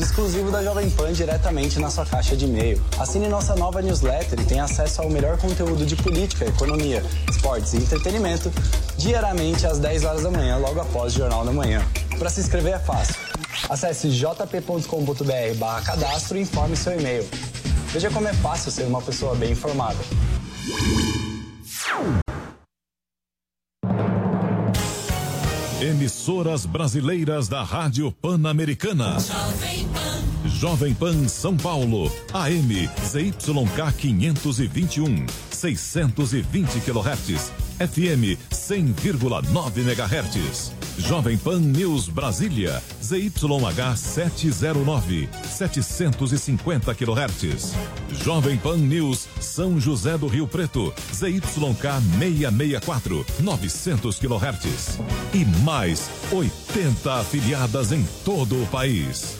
conteúdo exclusivo da Jovem Pan diretamente na sua caixa de e-mail. Assine nossa nova newsletter e tenha acesso ao melhor conteúdo de política, economia, esportes e entretenimento diariamente às 10 horas da manhã, logo após o Jornal da Manhã. Para se inscrever é fácil. Acesse jp.com.br cadastro e informe seu e-mail. Veja como é fácil ser uma pessoa bem informada. Emissoras brasileiras da Rádio Pan-Americana. Jovem Pan. Jovem Pan São Paulo. AM ZYK 521. 620 kHz. FM 100,9 MHz. Jovem Pan News Brasília. ZYH 709. 750 kHz. Jovem Pan News São José do Rio Preto. ZYK 664. 900 kHz. E mais 80 afiliadas em todo o país.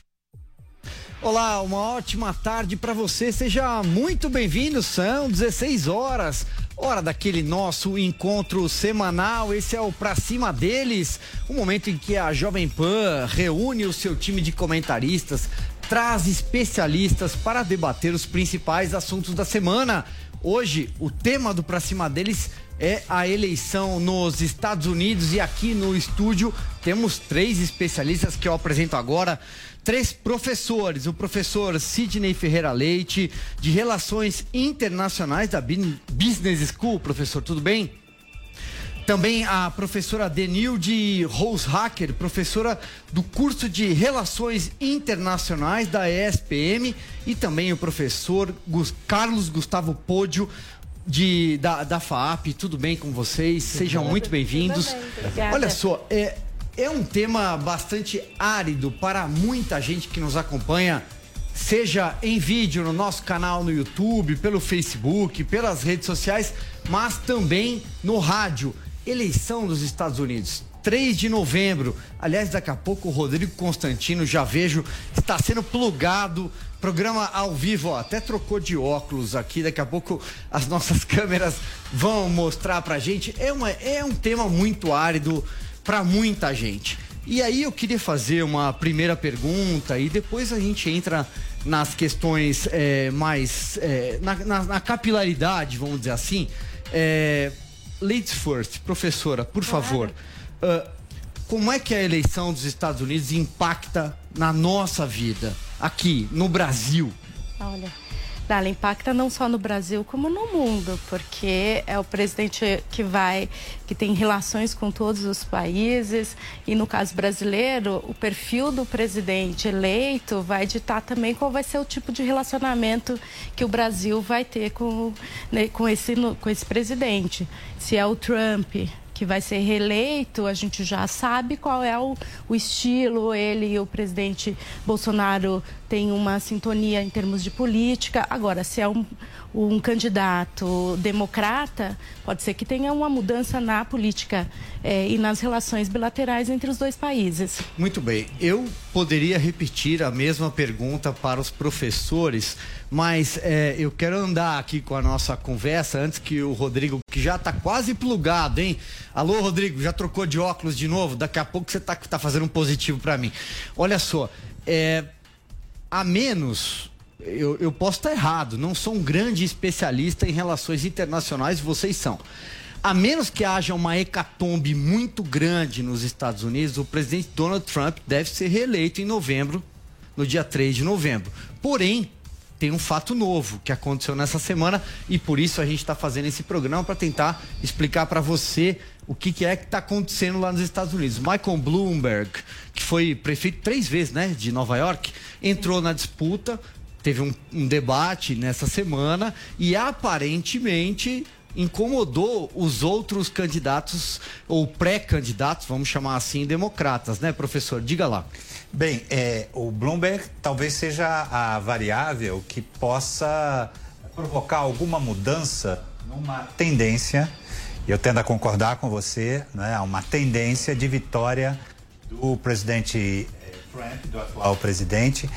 Olá, uma ótima tarde para você. Seja muito bem-vindo. São 16 horas. Hora daquele nosso encontro semanal. Esse é o Pra Cima deles. O momento em que a Jovem Pan reúne o seu time de comentaristas, traz especialistas para debater os principais assuntos da semana. Hoje, o tema do Pra Cima deles é a eleição nos Estados Unidos e aqui no estúdio temos três especialistas que eu apresento agora. Três professores, o professor Sidney Ferreira Leite, de Relações Internacionais da Business School. Professor, tudo bem? Também a professora Denilde Rosehacker, professora do curso de Relações Internacionais da ESPM, e também o professor Carlos Gustavo Pódio, de, da, da FAAP. Tudo bem com vocês? Sejam muito bem-vindos. Olha só, é, é um tema bastante árido para muita gente que nos acompanha, seja em vídeo no nosso canal no YouTube, pelo Facebook, pelas redes sociais, mas também no rádio. Eleição dos Estados Unidos. 3 de novembro. Aliás, daqui a pouco o Rodrigo Constantino, já vejo, está sendo plugado. Programa ao vivo, ó, até trocou de óculos aqui. Daqui a pouco as nossas câmeras vão mostrar pra gente. É, uma, é um tema muito árido para muita gente. E aí eu queria fazer uma primeira pergunta e depois a gente entra nas questões é, mais. É, na, na, na, capilaridade, vamos dizer assim. É, ladies first, professora, por favor. Uh, como é que a eleição dos Estados Unidos impacta na nossa vida, aqui, no Brasil? Olha, ela impacta não só no Brasil como no mundo, porque é o presidente que vai, que tem relações com todos os países e no caso brasileiro, o perfil do presidente eleito vai ditar também qual vai ser o tipo de relacionamento que o Brasil vai ter com, né, com, esse, com esse presidente. Se é o Trump, que vai ser reeleito, a gente já sabe qual é o, o estilo. Ele e o presidente Bolsonaro têm uma sintonia em termos de política. Agora, se é um, um candidato democrata, pode ser que tenha uma mudança na política é, e nas relações bilaterais entre os dois países. Muito bem. Eu poderia repetir a mesma pergunta para os professores, mas é, eu quero andar aqui com a nossa conversa antes que o Rodrigo, que já está quase plugado, hein? Alô, Rodrigo, já trocou de óculos de novo? Daqui a pouco você está tá fazendo um positivo para mim. Olha só, é, a menos eu, eu posso estar errado, não sou um grande especialista em relações internacionais, vocês são. A menos que haja uma hecatombe muito grande nos Estados Unidos, o presidente Donald Trump deve ser reeleito em novembro, no dia 3 de novembro. Porém, tem um fato novo que aconteceu nessa semana e por isso a gente está fazendo esse programa para tentar explicar para você o que, que é que está acontecendo lá nos Estados Unidos. Michael Bloomberg, que foi prefeito três vezes, né, de Nova York, entrou na disputa teve um, um, debate nessa semana e aparentemente incomodou os outros candidatos ou pré-candidatos, vamos chamar assim, democratas, né, professor? Diga lá. Bem, é, o Bloomberg talvez seja a variável que possa provocar alguma mudança numa tendência, e eu tendo a concordar com você, né, uma tendência de vitória do presidente eh, Trump, do atual presidente,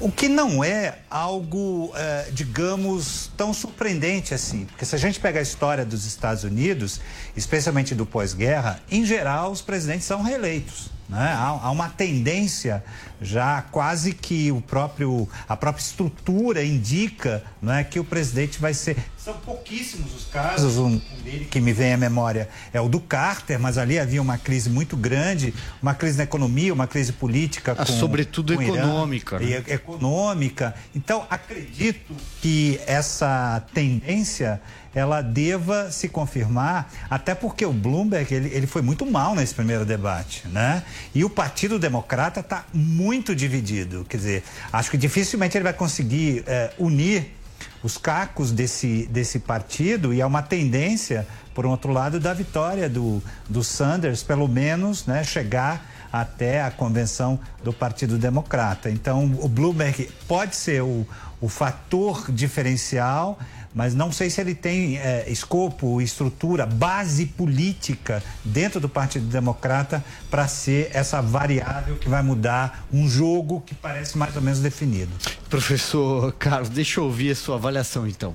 o que não é algo, eh, digamos, tão surpreendente assim. Porque se a gente pega a história dos Estados Unidos, especialmente do pós-guerra, em geral os presidentes são reeleitos. Né? Há, há uma tendência já quase que o próprio, a própria estrutura indica não é, que o presidente vai ser. São pouquíssimos os casos, um, dele que me vem à memória é o do Carter, mas ali havia uma crise muito grande, uma crise na economia, uma crise política. Ah, com, sobretudo com o Irã, econômica, né? e econômica. Então, acredito que essa tendência ela deva se confirmar, até porque o Bloomberg ele, ele foi muito mal nesse primeiro debate, né? E o Partido Democrata está muito dividido, quer dizer, acho que dificilmente ele vai conseguir eh, unir os cacos desse, desse partido e há uma tendência, por um outro lado, da vitória do, do Sanders, pelo menos, né, chegar até a convenção do Partido Democrata. Então, o Bloomberg pode ser o, o fator diferencial, mas não sei se ele tem é, escopo, estrutura, base política dentro do Partido Democrata para ser essa variável que vai mudar um jogo que parece mais ou menos definido. Professor Carlos, deixa eu ouvir a sua avaliação então.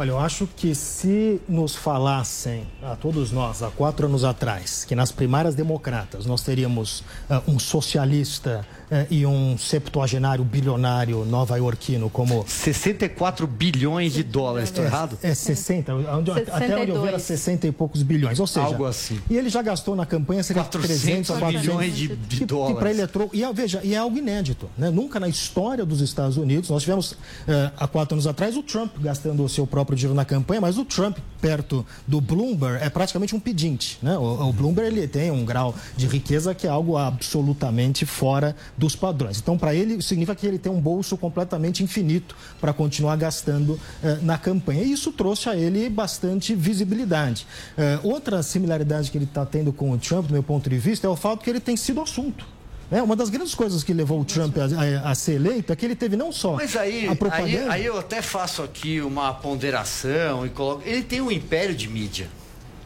Olha, eu acho que se nos falassem a todos nós, há quatro anos atrás, que nas primárias democratas nós teríamos uh, um socialista uh, e um septuagenário bilionário nova-iorquino como... 64 bilhões de dólares, estou é, errado? É 60, onde, até onde eu vi era 60 e poucos bilhões, ou seja... Algo assim. E ele já gastou na campanha cerca de 300 a 400 bilhões de, de dólares. Que para ele é troco. E veja, e é algo inédito, né? Nunca na história dos Estados Unidos, nós tivemos uh, há quatro anos atrás o Trump gastando o seu próprio dinheiro na campanha, mas o Trump perto do Bloomberg é praticamente um pedinte, né? O, o Bloomberg ele tem um grau de riqueza que é algo absolutamente fora dos padrões. Então, para ele significa que ele tem um bolso completamente infinito para continuar gastando uh, na campanha. E isso trouxe a ele bastante visibilidade. Uh, outra similaridade que ele está tendo com o Trump, do meu ponto de vista, é o fato que ele tem sido assunto. É, uma das grandes coisas que levou o Trump a, a, a ser eleito é que ele teve não só Mas aí, a propaganda... aí, aí eu até faço aqui uma ponderação e coloco. Ele tem um império de mídia.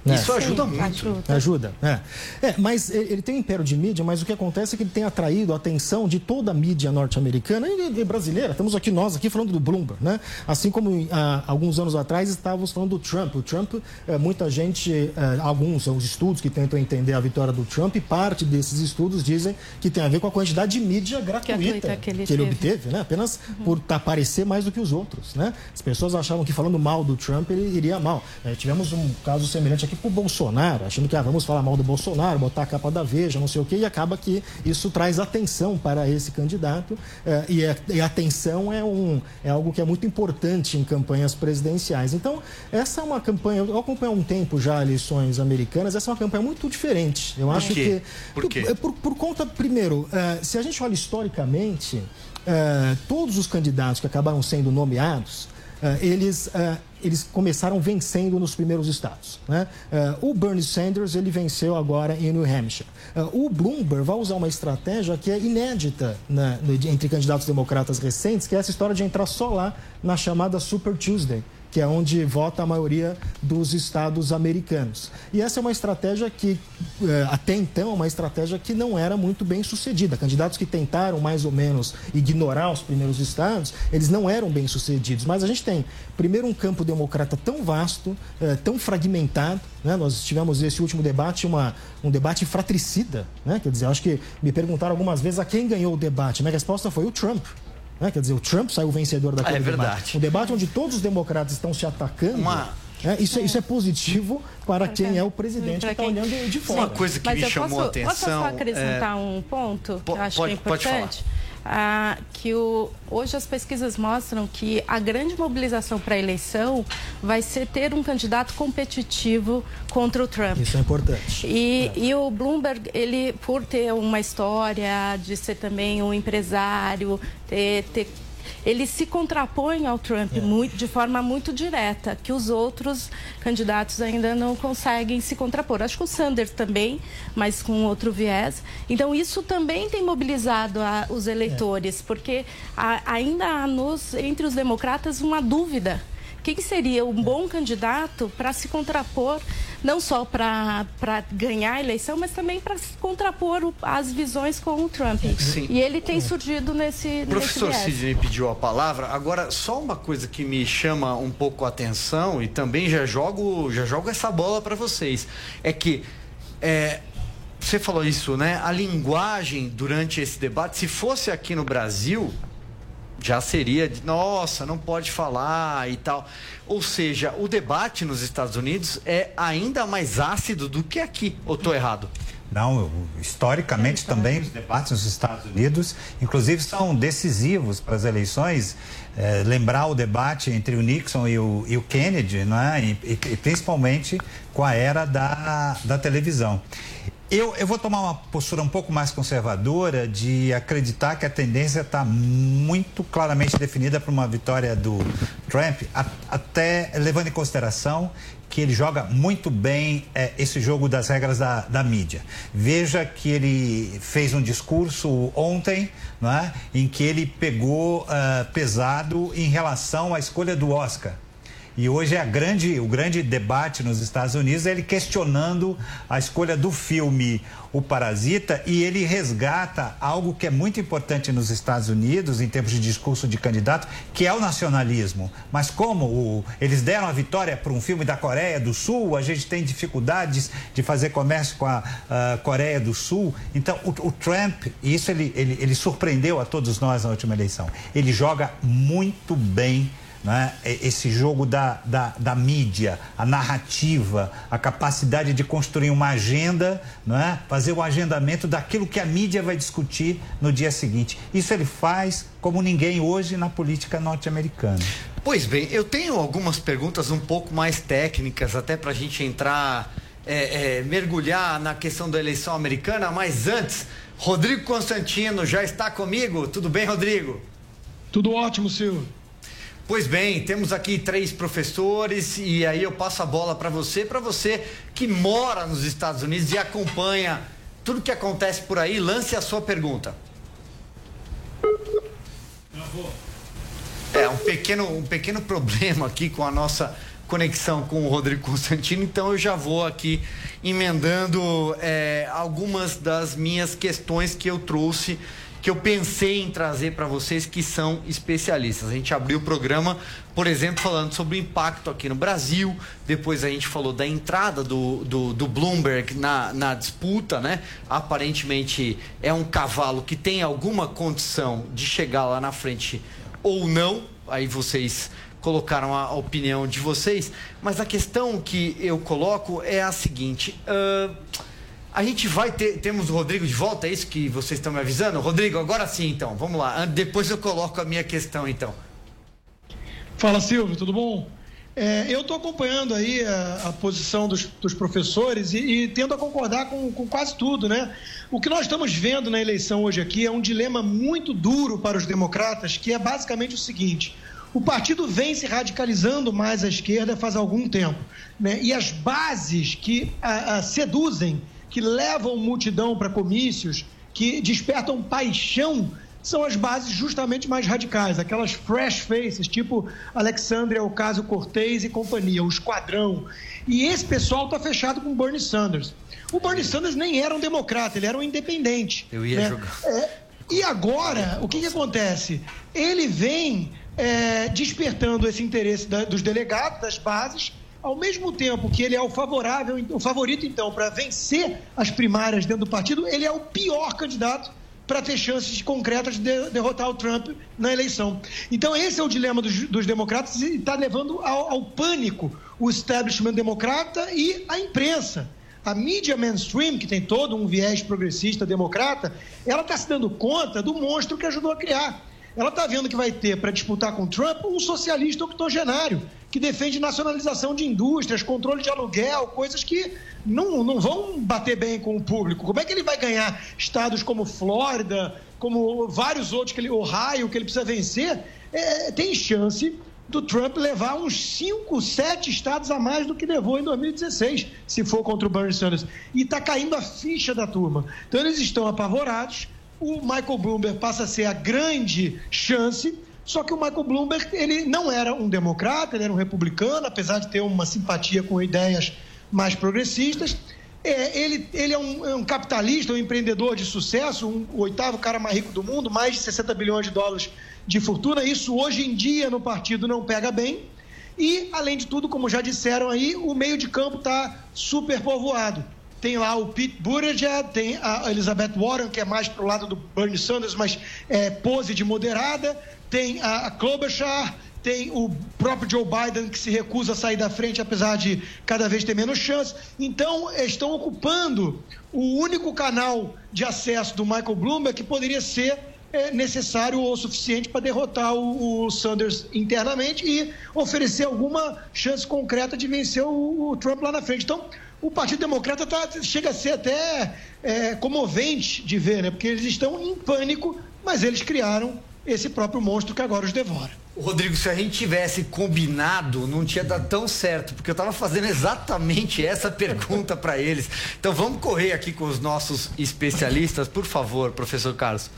É. Isso ajuda Sim, muito. ajuda. Ajuda, é. é. mas ele tem um império de mídia, mas o que acontece é que ele tem atraído a atenção de toda a mídia norte-americana e, e brasileira. Estamos aqui, nós aqui falando do Bloomberg, né? Assim como há alguns anos atrás estávamos falando do Trump. O Trump, é, muita gente, é, alguns os estudos que tentam entender a vitória do Trump, parte desses estudos dizem que tem a ver com a quantidade de mídia gratuita que ele que ele teve. obteve, né? Apenas por tá, parecer mais do que os outros, né? As pessoas achavam que falando mal do Trump ele iria mal. É, tivemos um caso semelhante aqui com o Bolsonaro, achando que ah, vamos falar mal do Bolsonaro, botar a capa da Veja, não sei o quê, e acaba que isso traz atenção para esse candidato. eh, e, a, e atenção é, um, é algo que é muito importante em campanhas presidenciais. Então, essa é uma campanha, eu acompanho há um tempo já eleições americanas, essa é uma campanha muito diferente. Eu acho quê? que. Por quê? É por, por conta, primeiro, eh, se a gente olha historicamente, eh, todos os candidatos que acabaram sendo nomeados, eh, eles, eh, eles começaram vencendo nos primeiros estados. Né? Eh, o Bernie Sanders ele venceu agora em New Hampshire. Eh, o Bloomberg vai usar uma estratégia que é inédita na- no- entre candidatos democratas recentes, que é essa história de entrar só lá na chamada Super Tuesday que é onde vota a maioria dos estados americanos. E essa é uma estratégia que, eh, até então, é uma estratégia que não era muito bem sucedida. Candidatos que tentaram, mais ou menos, ignorar os primeiros estados, eles não eram bem sucedidos. Mas a gente tem, primeiro, um campo democrata tão vasto, eh, tão fragmentado. Né? Nós tivemos esse último debate, uma, um debate fratricida. Né? Quer dizer, acho que me perguntaram algumas vezes a quem ganhou o debate. Minha resposta foi o Trump. Né? Quer dizer, o Trump saiu vencedor daquele Ah, é debate. verdade. Um debate onde todos os democratas estão se atacando. Uma- né? isso, é, isso é positivo para quem é o presidente que está olhando de fora. Uma coisa que Mas me eu chamou posso, a atenção. Posso só acrescentar um ponto Po- que eu acho pode- que é pode falar. Ah, que o, hoje as pesquisas mostram que a grande mobilização para a eleição vai ser ter um candidato competitivo contra o Trump. Isso é importante. E, e o Bloomberg, ele, por ter uma história de ser também um empresário, ter, ter ele se contrapõe ao Trump muito, de forma muito direta, que os outros candidatos ainda não conseguem se contrapor. Acho que o Sanders também, mas com outro viés. Então, isso também tem mobilizado a, os eleitores, porque a, ainda há nos, entre os democratas uma dúvida quem seria um bom candidato para se contrapor, não só para ganhar a eleição, mas também para se contrapor o, as visões com o Trump. Sim. E ele tem surgido nesse. O professor nesse. Sidney pediu a palavra. Agora, só uma coisa que me chama um pouco a atenção e também já jogo, já jogo essa bola para vocês. É que. É, você falou isso, né? A linguagem durante esse debate, se fosse aqui no Brasil, já seria de, nossa, não pode falar e tal. Ou seja, o debate nos Estados Unidos é ainda mais ácido do que aqui. Ou estou errado? Não, historicamente também os debates nos Estados Unidos, inclusive, são decisivos para as eleições. É, lembrar o debate entre o Nixon e o, e o Kennedy, não é? E, e, e principalmente com a era da, da televisão. Eu, eu vou tomar uma postura um pouco mais conservadora de acreditar que a tendência está muito claramente definida para uma vitória do Trump, a, até levando em consideração que ele joga muito bem é, esse jogo das regras da, da, mídia. Veja que ele fez um discurso ontem, não é? em que ele pegou uh, pesado em relação à escolha do Oscar. E hoje é a grande, o grande debate nos Estados Unidos é ele questionando a escolha do filme O Parasita e ele resgata algo que é muito importante nos Estados Unidos em termos de discurso de candidato, que é o nacionalismo. Mas como o, eles deram a vitória para um filme da Coreia do Sul, a gente tem dificuldades de fazer comércio com a Coreia do Sul. Então o, o Trump, isso ele, ele, ele surpreendeu a todos nós na última eleição, ele joga muito bem né? esse jogo da, da, da, mídia, a narrativa, a capacidade de construir uma agenda, né? fazer o agendamento daquilo que a mídia vai discutir no dia seguinte. Isso ele faz como ninguém hoje na política norte-americana. Pois bem, eu tenho algumas perguntas um pouco mais técnicas, até para a gente entrar, é, é, mergulhar na questão da eleição americana, mas antes, Rodrigo Constantino já está comigo. Tudo bem, Rodrigo? Tudo ótimo, Silvio. Pois bem, temos aqui três professores e aí eu passo a bola para você, para você que mora nos Estados Unidos e acompanha tudo que acontece por aí, lance a sua pergunta. É um pequeno, um pequeno problema aqui com a nossa conexão com o Rodrigo Constantino, então eu já vou aqui emendando é, algumas das minhas questões que eu trouxe que eu pensei em trazer para vocês que são especialistas. A gente abriu o programa, por exemplo, falando sobre o impacto aqui no Brasil, depois a gente falou da entrada do, do, do Bloomberg na, na disputa, né? Aparentemente é um cavalo que tem alguma condição de chegar lá na frente ou não, aí vocês colocaram a opinião de vocês, mas a questão que eu coloco é a seguinte. Uh, a gente vai ter. Temos o Rodrigo de volta, é isso que vocês estão me avisando? Rodrigo, agora sim então, vamos lá. Depois eu coloco a minha questão então. Fala Silvio, tudo bom? É, eu estou acompanhando aí a, a posição dos, dos professores e, e, tendo a concordar com, com, quase tudo, né? O que nós estamos vendo na eleição hoje aqui é um dilema muito duro para os democratas, que é basicamente o seguinte: o partido vem se radicalizando mais à esquerda faz algum tempo, né? E as bases que a, a seduzem que levam multidão para comícios, que despertam paixão, são as bases justamente mais radicais, aquelas fresh faces, tipo Alexandria Ocasio-Cortez e companhia, o esquadrão. E esse pessoal está fechado com Bernie Sanders. O Bernie Sanders nem era um democrata, ele era um independente. Eu ia né? jogar. É, e agora, o que, que acontece? Ele vem é, despertando esse interesse da, dos delegados, das bases, ao mesmo tempo que ele é o favorável, o favorito então para vencer as primárias dentro do partido, ele é o pior candidato para ter chances concretas de derrotar o Trump na eleição. Então esse é o dilema dos, dos democratas e está levando ao, ao pânico o establishment democrata e a imprensa. A mídia mainstream, que tem todo um viés progressista democrata, ela está se dando conta do monstro que ajudou a criar. Ela está vendo que vai ter para disputar com Trump um socialista octogenário que defende nacionalização de indústrias, controle de aluguel, coisas que não, não vão bater bem com o público. Como é que ele vai ganhar estados como Flórida, como vários outros, que ele, Ohio, que ele precisa vencer? É, tem chance do Trump levar uns 5, 7 estados a mais do que levou em 2016, se for contra o Bernie Sanders. E está caindo a ficha da turma. Então eles estão apavorados. O Michael Bloomberg passa a ser a grande chance só que o Michael Bloomberg, ele não era um democrata, ele era um republicano, apesar de ter uma simpatia com ideias mais progressistas. É, ele, ele é, um, é, um, capitalista, um empreendedor de sucesso, um, o oitavo cara mais rico do mundo, mais de 60 bilhões de dólares de fortuna. Isso hoje em dia no partido não pega bem. E, além de tudo, como já disseram aí, o meio de campo está super povoado. Tem lá o Pete Buttigieg, tem a Elizabeth Warren, que é mais para o lado do Bernie Sanders, mas é pose de moderada tem a Klobuchar, tem o próprio Joe Biden que se recusa a sair da frente, apesar de cada vez ter menos chance. Então, estão ocupando o único canal de acesso do Michael Bloomberg que poderia ser é, necessário ou suficiente para derrotar o, o, Sanders internamente e oferecer alguma chance concreta de vencer o, o Trump lá na frente. Então, o Partido Democrata tá, chega a ser até é, comovente de ver, né? porque eles estão em pânico, mas eles criaram esse próprio monstro que agora os devora. Rodrigo, se a gente tivesse combinado, não tinha dado tão certo, porque eu estava fazendo exatamente essa pergunta para eles. Então vamos correr aqui com os nossos especialistas, por favor, professor Carlos.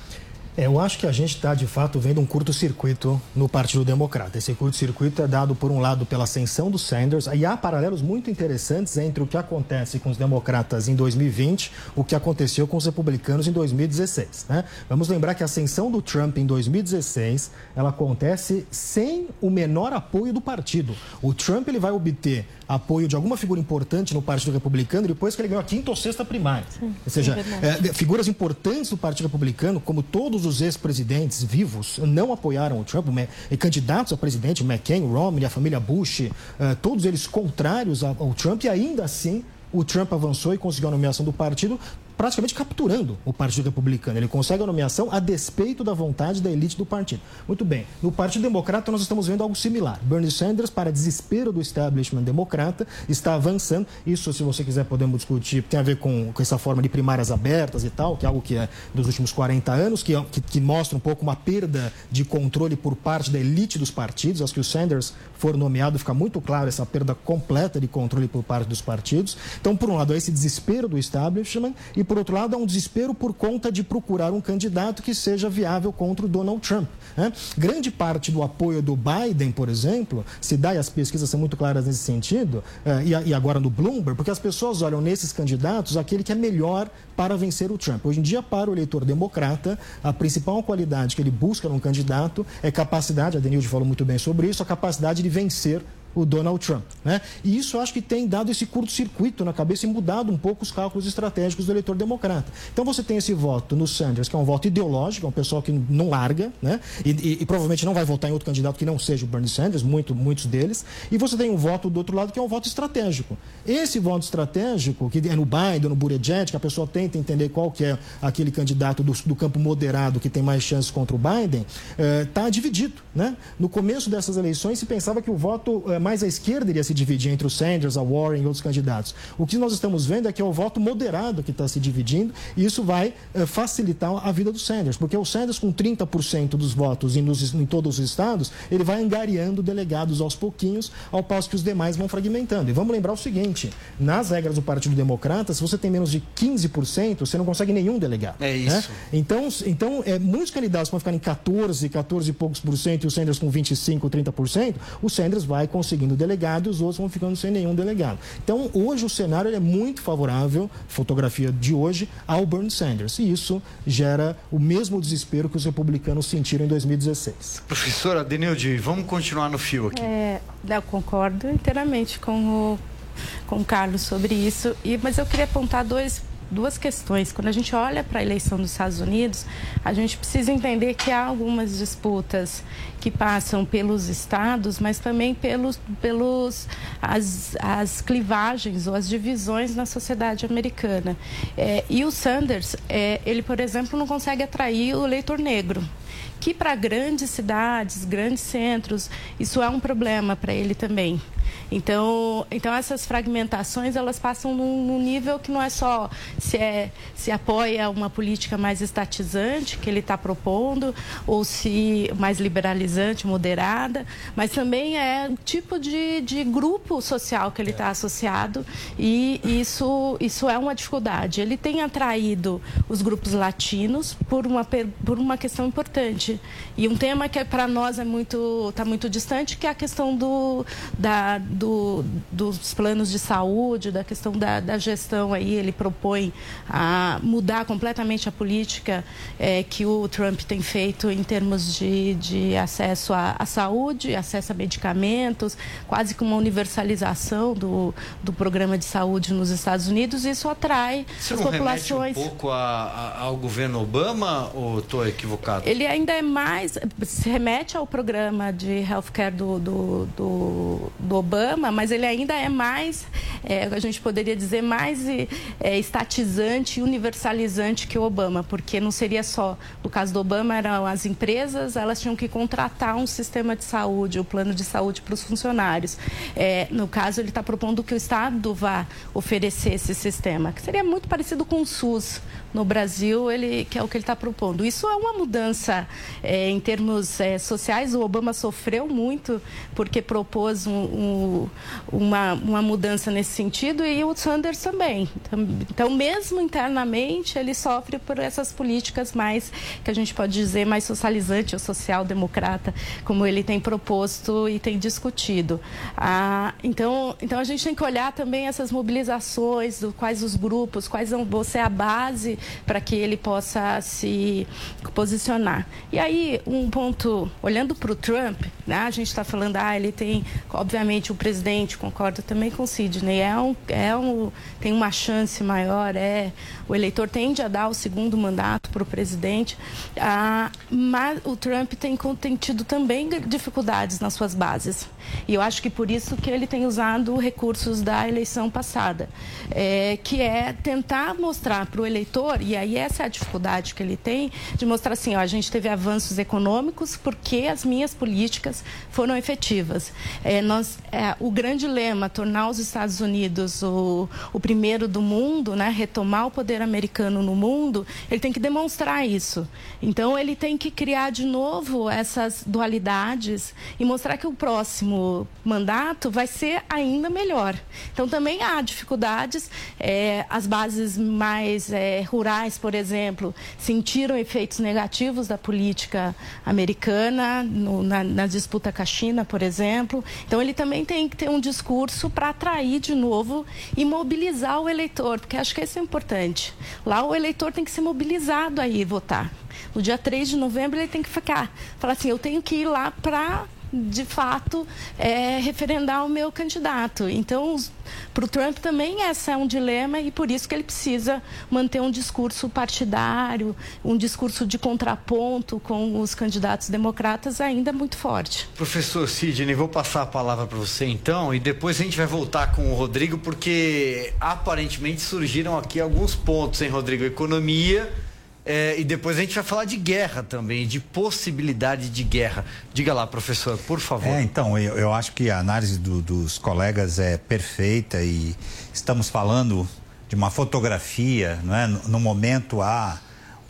É, eu acho que a gente está, de fato, vendo um curto-circuito no Partido Democrata. Esse curto-circuito é dado, por um lado, pela ascensão do Sanders, e há paralelos muito interessantes entre o que acontece com os democratas em 2020 o que aconteceu com os republicanos em 2016. Né? Vamos lembrar que a ascensão do Trump em 2016 ela acontece sem o menor apoio do partido. O Trump ele vai obter apoio de alguma figura importante no Partido Republicano depois que ele ganhou a quinta ou sexta primária. Sim, ou seja, é, figuras importantes do Partido Republicano, como todos os ex-presidentes vivos, não apoiaram o Trump, e candidatos a presidente, McCain, Romney, a família Bush, uh, todos eles contrários ao Trump, e ainda assim o Trump avançou e conseguiu a nomeação do partido praticamente capturando o Partido Republicano. Ele consegue a nomeação a despeito da vontade da elite do partido. Muito bem. No Partido Democrata, nós estamos vendo algo similar. Bernie Sanders, para desespero do establishment democrata, está avançando. Isso, se você quiser, podemos discutir. Tem a ver com, com essa forma de primárias abertas e tal, que é algo que é dos últimos 40 anos, que, que, que mostra um pouco uma perda de controle por parte da elite dos partidos. Acho que o Sanders for nomeado, fica muito claro essa perda completa de controle por parte dos partidos. Então, por um lado, é esse desespero do establishment e por outro lado, há um desespero por conta de procurar um candidato que seja viável contra o Donald Trump. Né? Grande parte do apoio do Biden, por exemplo, se dá, e as pesquisas são muito claras nesse sentido, eh, e agora no Bloomberg, porque as pessoas olham nesses candidatos aquele que é melhor para vencer o Trump. Hoje em dia, para o eleitor democrata, a principal qualidade que ele busca num candidato é capacidade, a Denilde falou muito bem sobre isso, a capacidade de vencer o Donald Trump. Né? E isso acho que tem dado esse curto-circuito na cabeça e mudado um pouco os cálculos estratégicos do eleitor democrata. Então você tem esse voto no Sanders, que é um voto ideológico, é um pessoal que não larga, né? E, e, e, provavelmente não vai votar em outro candidato que não seja o Bernie Sanders, muito, muitos deles. E você tem um voto do outro lado que é um voto estratégico. Esse voto estratégico, que é no Biden, no Buttigieg, que a pessoa tenta entender qual que é aquele candidato do, do campo moderado que tem mais chances contra o Biden, está eh, dividido. Né? No começo dessas eleições se pensava que o voto eh, mais à esquerda iria se dividir entre o Sanders, a Warren e outros candidatos. O que nós estamos vendo é que é o voto moderado que está se dividindo e isso vai eh, facilitar a vida do Sanders, porque o Sanders com 30% dos votos em, em todos os estados, ele vai angariando delegados aos pouquinhos, ao passo que os demais vão fragmentando. E vamos lembrar o seguinte, nas regras do Partido Democrata, se você tem menos de 15%, você não consegue nenhum delegado. É isso. Né? Então, então é, muitos candidatos vão ficar em 14, 14 e poucos por cento e o Sanders com 25, 30%, o Sanders vai conseguir conseguindo delegado e os outros vão ficando sem nenhum delegado. Então, hoje o cenário é muito favorável, fotografia de hoje, ao Bernie Sanders. E isso gera o mesmo desespero que os republicanos sentiram em 2016. Professora Denilde, vamos continuar no fio aqui. É, eu concordo inteiramente com o, com o Carlos sobre isso, e, mas eu queria apontar dois duas questões. Quando a gente olha para a eleição dos Estados Unidos, a gente precisa entender que há algumas disputas que passam pelos estados, mas também pelos, pelos as, as clivagens ou as divisões na sociedade americana. É, e o Sanders, é, ele, por exemplo, não consegue atrair o eleitor negro. Que para grandes cidades, grandes centros, isso é um problema para ele também. Então, então essas fragmentações elas passam num, num, nível que não é só se, é, se apoia uma política mais estatizante que ele está propondo ou se mais liberalizante, moderada, mas também é o tipo de, de grupo social que ele está associado e isso, isso é uma dificuldade. Ele tem atraído os grupos latinos por uma, por uma questão importante e um tema que para nós é muito está muito distante que é a questão do, da, do, dos planos de saúde, da questão da, da, gestão aí, ele propõe a mudar completamente a política é, que o Trump tem feito em termos de, de acesso à, à, saúde, acesso a medicamentos, quase que uma universalização do, do programa de saúde nos Estados Unidos. Isso atrai Isso as populações. um pouco a, a, ao governo Obama ou estou equivocado? Ele ainda é mais, se remete ao programa de healthcare do, do, do, do Obama, mas ele ainda é mais, é, a gente poderia dizer, mais é, estatizante e universalizante que o Obama, porque não seria só, no caso do Obama, eram as empresas, elas tinham que contratar um sistema de saúde, o um plano de saúde para os funcionários. É, no caso, ele está propondo que o Estado vá oferecer esse sistema, que seria muito parecido com o SUS no Brasil, ele, que é o que ele está propondo. Isso é uma mudança é, em termos é, sociais. O Obama sofreu muito porque propôs um, um, uma, uma mudança nesse sentido e o Sanders também. Então, mesmo internamente, ele sofre por essas políticas mais, que a gente pode dizer, mais socializante ou social-democrata, como ele tem proposto e tem discutido. Ah, então, então, a gente tem que olhar também essas mobilizações, do, quais os grupos, quais vão ser a base para que ele possa se posicionar. E aí, um ponto, olhando para o Trump, né, a gente está falando, ah, ele tem, obviamente, o presidente, concordo também com o Sidney, é um, é um, tem uma chance maior, é, o eleitor tende a dar o segundo mandato para o presidente, ah, mas o Trump tem, tem tido também dificuldades nas suas bases. E eu acho que por isso que ele tem usado recursos da eleição passada, é, que é tentar mostrar para o eleitor, e aí essa é a dificuldade que ele tem, de mostrar assim, ó, a gente teve avanços econômicos porque as minhas políticas foram efetivas. É, nós, é, o grande lema, tornar os Estados Unidos o, o primeiro do mundo, né, retomar o poder americano no mundo, ele tem que demonstrar isso. Então ele tem que criar de novo essas dualidades e mostrar que o próximo mandato vai ser ainda melhor. Então, também há dificuldades. É, as bases mais é, rurais, por exemplo, sentiram efeitos negativos da política americana no, na, na disputa com a China, por exemplo. Então, ele também tem que ter um discurso para atrair de novo e mobilizar o eleitor, porque acho que isso é importante. Lá, o eleitor tem que ser mobilizado aí votar. No dia 3 de novembro, ele tem que ficar, falar assim: eu tenho que ir lá para de fato, é, referendar o meu candidato. Então, para o Trump também esse é um dilema e por isso que ele precisa manter um discurso partidário, um discurso de contraponto com os candidatos democratas ainda muito forte. Professor Sidney, vou passar a palavra para você então e depois a gente vai voltar com o Rodrigo porque aparentemente surgiram aqui alguns pontos, em Rodrigo? Economia é, e depois a gente vai falar de guerra também, de possibilidade de guerra. Diga lá, professor, por favor. É, então, eu, eu acho que a análise do, dos colegas é perfeita e estamos falando de uma fotografia, não é? No, no momento há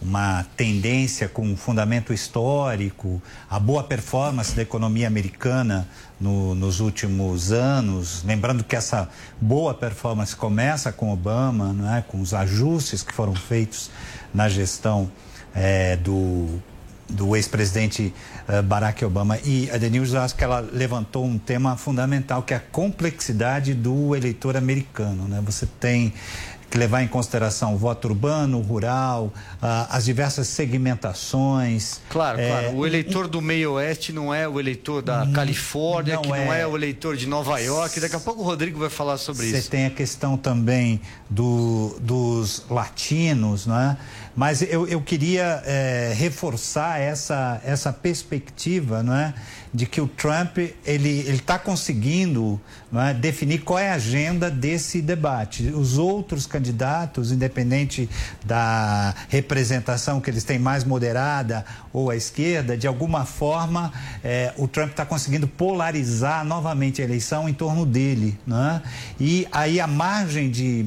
uma tendência com fundamento histórico, a boa performance da economia americana no, nos últimos anos. Lembrando que essa boa performance começa com Obama, não é? com os ajustes que foram feitos na gestão é, do, do ex-presidente uh, Barack Obama. E a Denise, acho que ela levantou um tema fundamental, que é a complexidade do eleitor americano. Né? Você tem que levar em consideração o voto urbano, rural, as diversas segmentações. Claro, é, claro. O eleitor do meio oeste não é o eleitor da hum, Califórnia, não que é, não é o eleitor de Nova York. Daqui a pouco o Rodrigo vai falar sobre isso. Você tem a questão também do, dos latinos, não é? Mas eu, eu queria é, reforçar essa, essa perspectiva, não é? de que o Trump ele está conseguindo é, definir qual é a agenda desse debate. Os outros candidatos candidatos, independente da representação que eles têm mais moderada ou à esquerda, de alguma forma é, o Trump está conseguindo polarizar novamente a eleição em torno dele. Né? E aí a margem de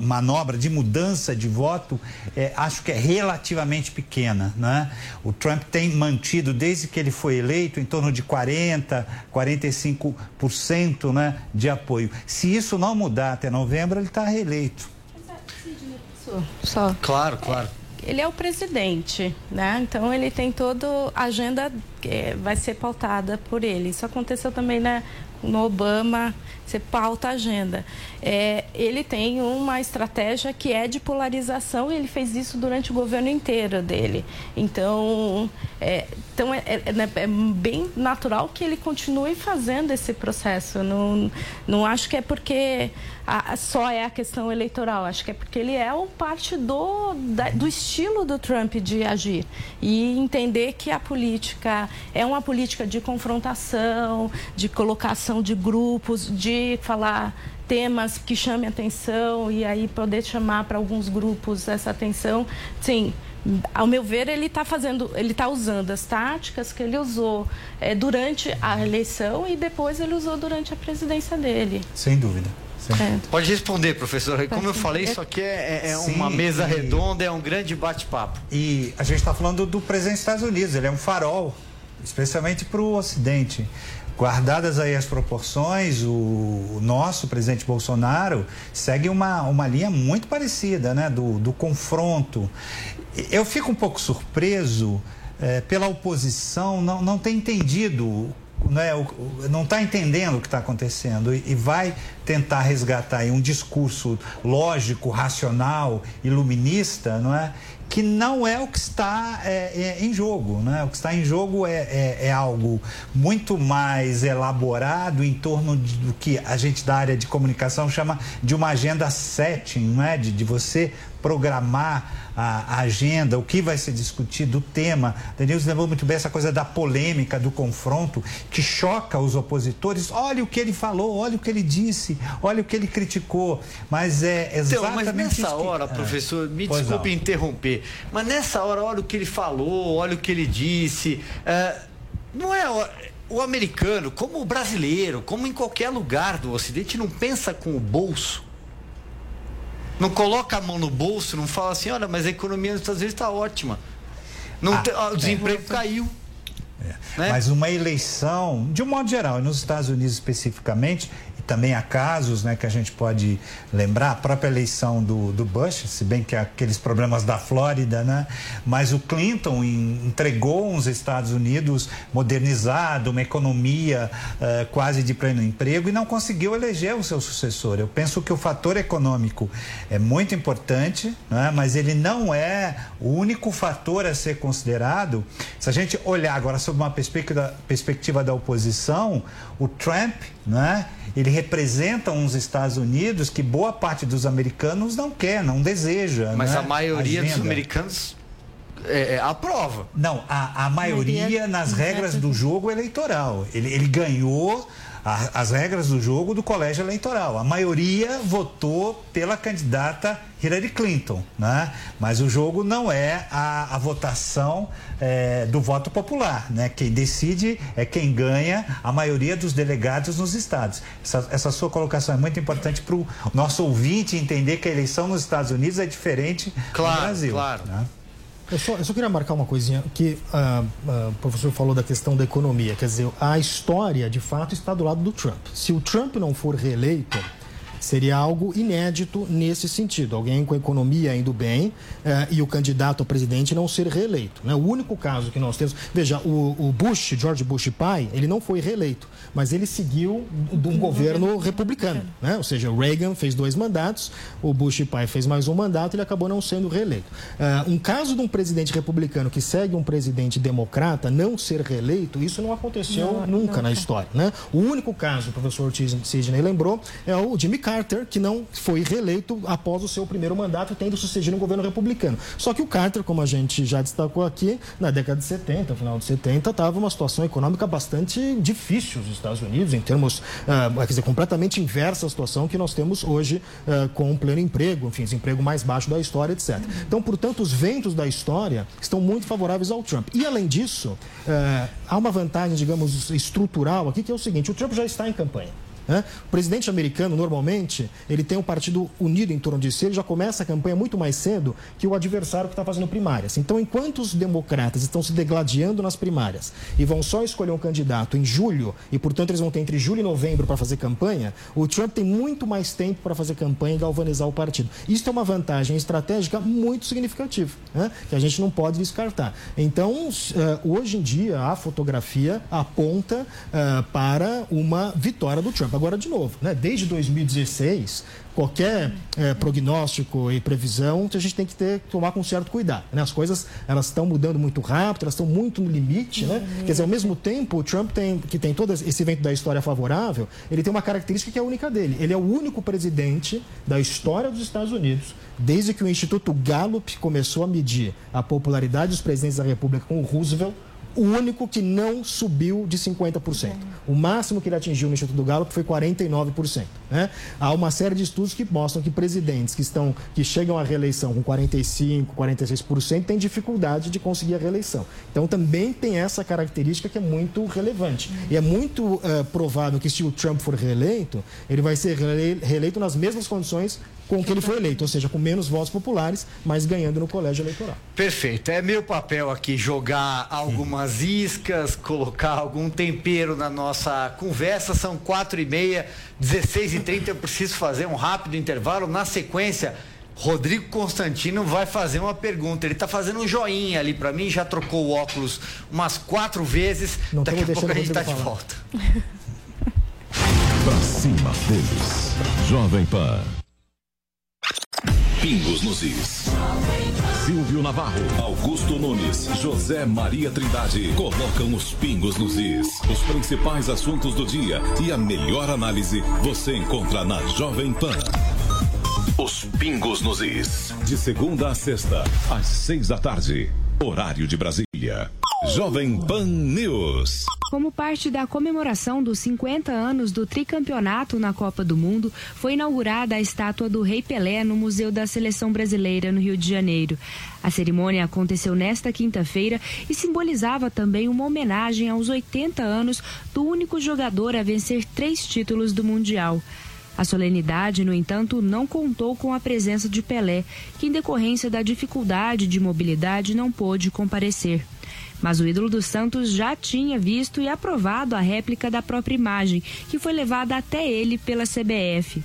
manobra, de mudança de voto, é, acho que é relativamente pequena. Né? O Trump tem mantido, desde que ele foi eleito, em torno de 40%, 45% né, de apoio. Se isso não mudar até novembro, ele está reeleito. Só. Claro, claro. Ele é o presidente, né? Então ele tem toda a agenda que vai ser pautada por ele. Isso aconteceu também né, no Obama, você pauta a agenda. É, ele tem uma estratégia que é de polarização e ele fez isso durante o governo inteiro dele. Então, é, então é, é, né, é bem natural que ele continue fazendo esse processo. Não, não acho que é porque a, só é a questão eleitoral, acho que é porque ele é o parte do, da, do estilo do Trump de agir. E entender que a política é uma política de confrontação, de colocação de grupos, de falar temas que chamem atenção e aí poder chamar para alguns grupos essa atenção. Sim, ao meu ver, ele está fazendo, ele está usando as táticas que ele usou é, durante a eleição e depois ele usou durante a presidência dele. Sem dúvida. É. Pode responder, professor. Como eu falei, isso aqui é, é, é Sim, uma mesa e... redonda, é um grande bate-papo. E a gente está falando do presidente dos Estados Unidos, ele é um farol, especialmente para o Ocidente. Guardadas aí as proporções, o nosso presidente Bolsonaro segue uma, uma linha muito parecida, né? Do, do confronto. Eu fico um pouco surpreso é, pela oposição não, não ter entendido né, não está entendendo o que está acontecendo e, e, vai tentar resgatar um discurso lógico, racional, iluminista, não é? que não é o que está é, é, em jogo. Né? O que está em jogo é, é, é, algo muito mais elaborado em torno de, do que a gente da área de comunicação chama de uma agenda setting, não é? de, de você programar a, agenda, o que vai ser discutido, o tema. Denilson lembrou muito bem essa coisa da polêmica, do confronto, que choca os opositores. Olha o que ele falou, olha o que ele disse, olha o que ele criticou. Mas é exatamente. Então, mas nessa hora, que... professor, me pois desculpe não. interromper, mas nessa hora, olha o que ele falou, olha o que ele disse. É, não é. O americano, como o brasileiro, como em qualquer lugar do Ocidente, não pensa com o bolso não coloca a mão no bolso, não fala assim, olha, mas a economia nos Estados Unidos está ótima. Não ah, tem, o desemprego é. caiu. É. Né? Mas uma eleição, de um modo geral, e nos Estados Unidos especificamente, também há casos né, que a gente pode lembrar, a própria eleição do, do Bush, se bem que aqueles problemas da Flórida, né? Mas o Clinton entregou uns Estados Unidos modernizado, uma economia uh, quase de pleno emprego e não conseguiu eleger o seu sucessor. Eu penso que o fator econômico é muito importante, né? mas ele não é o único fator a ser considerado. Se a gente olhar agora sob uma perspectiva, perspectiva da oposição, o Trump, né? Ele representa uns Estados Unidos que boa parte dos americanos não quer, não deseja. Mas né? a maioria Agenda. dos americanos é, é, aprova. Não, a, a maioria, nas regras do jogo eleitoral. Ele, ele ganhou a, as regras do jogo do colégio eleitoral. A maioria votou pela candidata Hillary Clinton, né? Mas o jogo não é a, a votação é, do voto popular, né? Quem decide é quem ganha a maioria dos delegados nos estados. Essa, essa sua colocação é muito importante para o nosso ouvinte entender que a eleição nos Estados Unidos é diferente claro, do Brasil. Claro, né? Eu só, eu só, queria marcar uma coisinha, que uh, uh, o professor falou da questão da economia. Quer dizer, a história, de fato, está do lado do Trump. Se o Trump não for reeleito, Seria algo inédito nesse sentido. Alguém com a economia indo bem eh, e o candidato a presidente não ser reeleito. Né? O único caso que nós temos. Veja, o, o, Bush, George Bush pai, ele não foi reeleito, mas ele seguiu de um governo republicano. Né? Ou seja, o Reagan fez dois mandatos, o Bush pai fez mais um mandato e ele acabou não sendo reeleito. Uh, um caso de um presidente republicano que segue um presidente democrata não ser reeleito, isso não aconteceu não, nunca não, na história. Né? O único caso, o professor Sidney lembrou, é o Jimmy Carter Carter, que não foi reeleito após o seu primeiro mandato, tendo sucedido um governo republicano. Só que o Carter, como a gente já destacou aqui, na década de 70, final de 70, estava uma situação econômica bastante difícil nos Estados Unidos, em termos, uh, quer dizer, completamente inversa a situação que nós temos hoje uh, com o pleno emprego, enfim, desemprego mais baixo da história, etc. Então, portanto, os ventos da história estão muito favoráveis ao Trump. E, além disso, uh, há uma vantagem, digamos, estrutural aqui, que é o seguinte: o Trump já está em campanha. Né? O presidente americano, normalmente, ele tem um partido unido em torno de si, ele já começa a campanha muito mais cedo que o adversário que está fazendo primárias. Então, enquanto os democratas estão se degladiando nas primárias e vão só escolher um candidato em julho, e portanto eles vão ter entre julho e novembro para fazer campanha, o Trump tem muito mais tempo para fazer campanha e galvanizar o partido. Isso é uma vantagem estratégica muito significativa, né? que a gente não pode descartar. Então, hoje em dia, a fotografia aponta para uma vitória do Trump. Agora, de novo, né? desde 2016, qualquer é, prognóstico e previsão a gente tem que ter tomar com certo cuidado. Né? As coisas elas estão mudando muito rápido, elas estão muito no limite. Né? Quer dizer, ao mesmo tempo, o Trump tem, que tem todo esse evento da história favorável, ele tem uma característica que é única dele. Ele é o único presidente da história dos Estados Unidos, desde que o Instituto Gallup começou a medir a popularidade dos presidentes da República com o Roosevelt o único que não subiu de 50%. O máximo que ele atingiu no Instituto Gallup foi 49%. Né? Há uma série de estudos que mostram que presidentes que, estão, que chegam à reeleição com 45%, 46% têm dificuldade de conseguir a reeleição. Então também tem essa característica que é muito relevante. E é muito uh, provável que se o Trump for reeleito, ele vai ser reeleito nas mesmas condições com que ele foi eleito, ou seja, com menos votos populares, mas ganhando no colégio eleitoral. Perfeito. É meu papel aqui jogar algumas iscas, colocar algum tempero na nossa conversa. São quatro e meia, 16 e 30 Eu preciso fazer um rápido intervalo. Na sequência, Rodrigo Constantino vai fazer uma pergunta. Ele está fazendo um joinha ali para mim, já trocou o óculos umas quatro vezes. Não Daqui a pouco a gente está de volta. Pra cima deles. Jovem Pan. Pingos nos is. Silvio Navarro, Augusto Nunes, José Maria Trindade colocam os pingos nos is. Os principais assuntos do dia e a melhor análise você encontra na Jovem Pan. Os pingos nos is. De segunda a sexta, às seis da tarde. Horário de Brasília. Jovem Pan News. Como parte da comemoração dos 50 anos do tricampeonato na Copa do Mundo, foi inaugurada a estátua do Rei Pelé no Museu da Seleção Brasileira, no Rio de Janeiro. A cerimônia aconteceu nesta quinta-feira e simbolizava também uma homenagem aos 80 anos do único jogador a vencer três títulos do Mundial. A solenidade, no entanto, não contou com a presença de Pelé, que, em decorrência da dificuldade de mobilidade, não pôde comparecer. Mas o ídolo dos Santos já tinha visto e aprovado a réplica da própria imagem, que foi levada até ele pela CBF.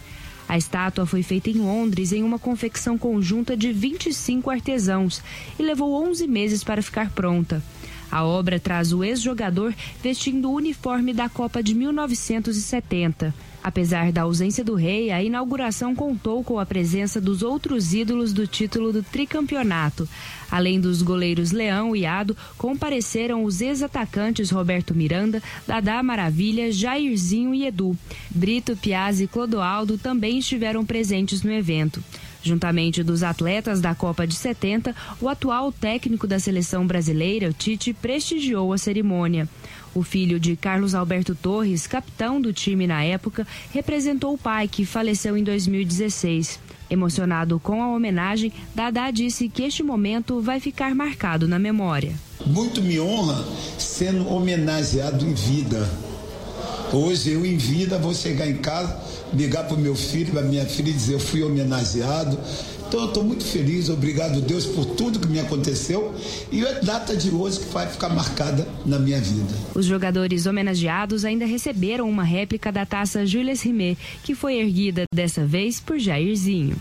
A estátua foi feita em Londres em uma confecção conjunta de 25 artesãos e levou 11 meses para ficar pronta. A obra traz o ex-jogador vestindo o uniforme da Copa de 1970. Apesar da ausência do rei, a inauguração contou com a presença dos outros ídolos do título do tricampeonato. Além dos goleiros Leão e Ado, compareceram os ex-atacantes Roberto Miranda, Dadá Maravilha, Jairzinho e Edu. Brito, Piazzi e Clodoaldo também estiveram presentes no evento. Juntamente dos atletas da Copa de 70, o atual técnico da seleção brasileira, Tite, prestigiou a cerimônia. O filho de Carlos Alberto Torres, capitão do time na época, representou o pai, que faleceu em 2016. Emocionado com a homenagem, Dadá disse que este momento vai ficar marcado na memória. Muito me honra sendo homenageado em vida. Hoje eu em vida vou chegar em casa, ligar para o meu filho, para minha filha e dizer eu fui homenageado. Então eu estou muito feliz, obrigado Deus por tudo que me aconteceu e a data de hoje que vai ficar marcada na minha vida. Os jogadores homenageados ainda receberam uma réplica da taça Julius Rimet, que foi erguida dessa vez por Jairzinho.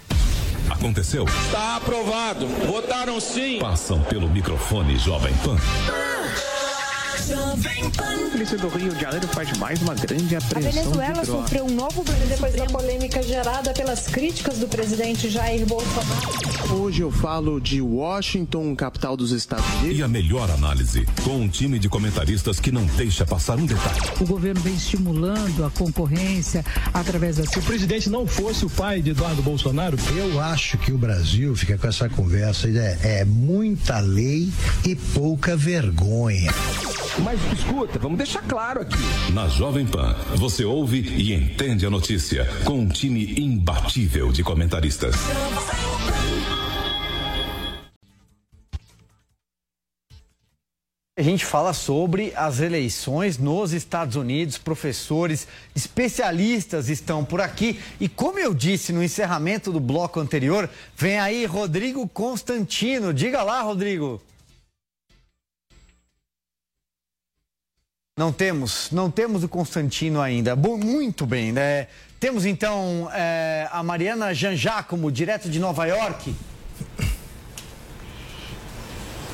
Aconteceu? Está aprovado. Votaram sim. Passam pelo microfone Jovem Pan. Pan. A polícia do Rio de Janeiro faz mais uma grande A apreensão Venezuela de drogas. sofreu um novo depois da polêmica gerada pelas críticas do presidente Jair Bolsonaro. Hoje eu falo de Washington, capital dos Estados Unidos. E a melhor análise, com um time de comentaristas que não deixa passar um detalhe. O governo vem estimulando a concorrência através da. Se o presidente não fosse o pai de Eduardo Bolsonaro, eu acho que o Brasil fica com essa conversa é, é muita lei e pouca vergonha. Mas escuta, vamos deixar claro aqui. Na Jovem Pan, você ouve e entende a notícia com um time imbatível de comentaristas. A gente fala sobre as eleições nos Estados Unidos, professores, especialistas estão por aqui e como eu disse no encerramento do bloco anterior, vem aí Rodrigo Constantino. Diga lá, Rodrigo. Não temos, não temos o Constantino ainda. Bom, muito bem, né? Temos então é, a Mariana Janjacomo, direto de Nova York.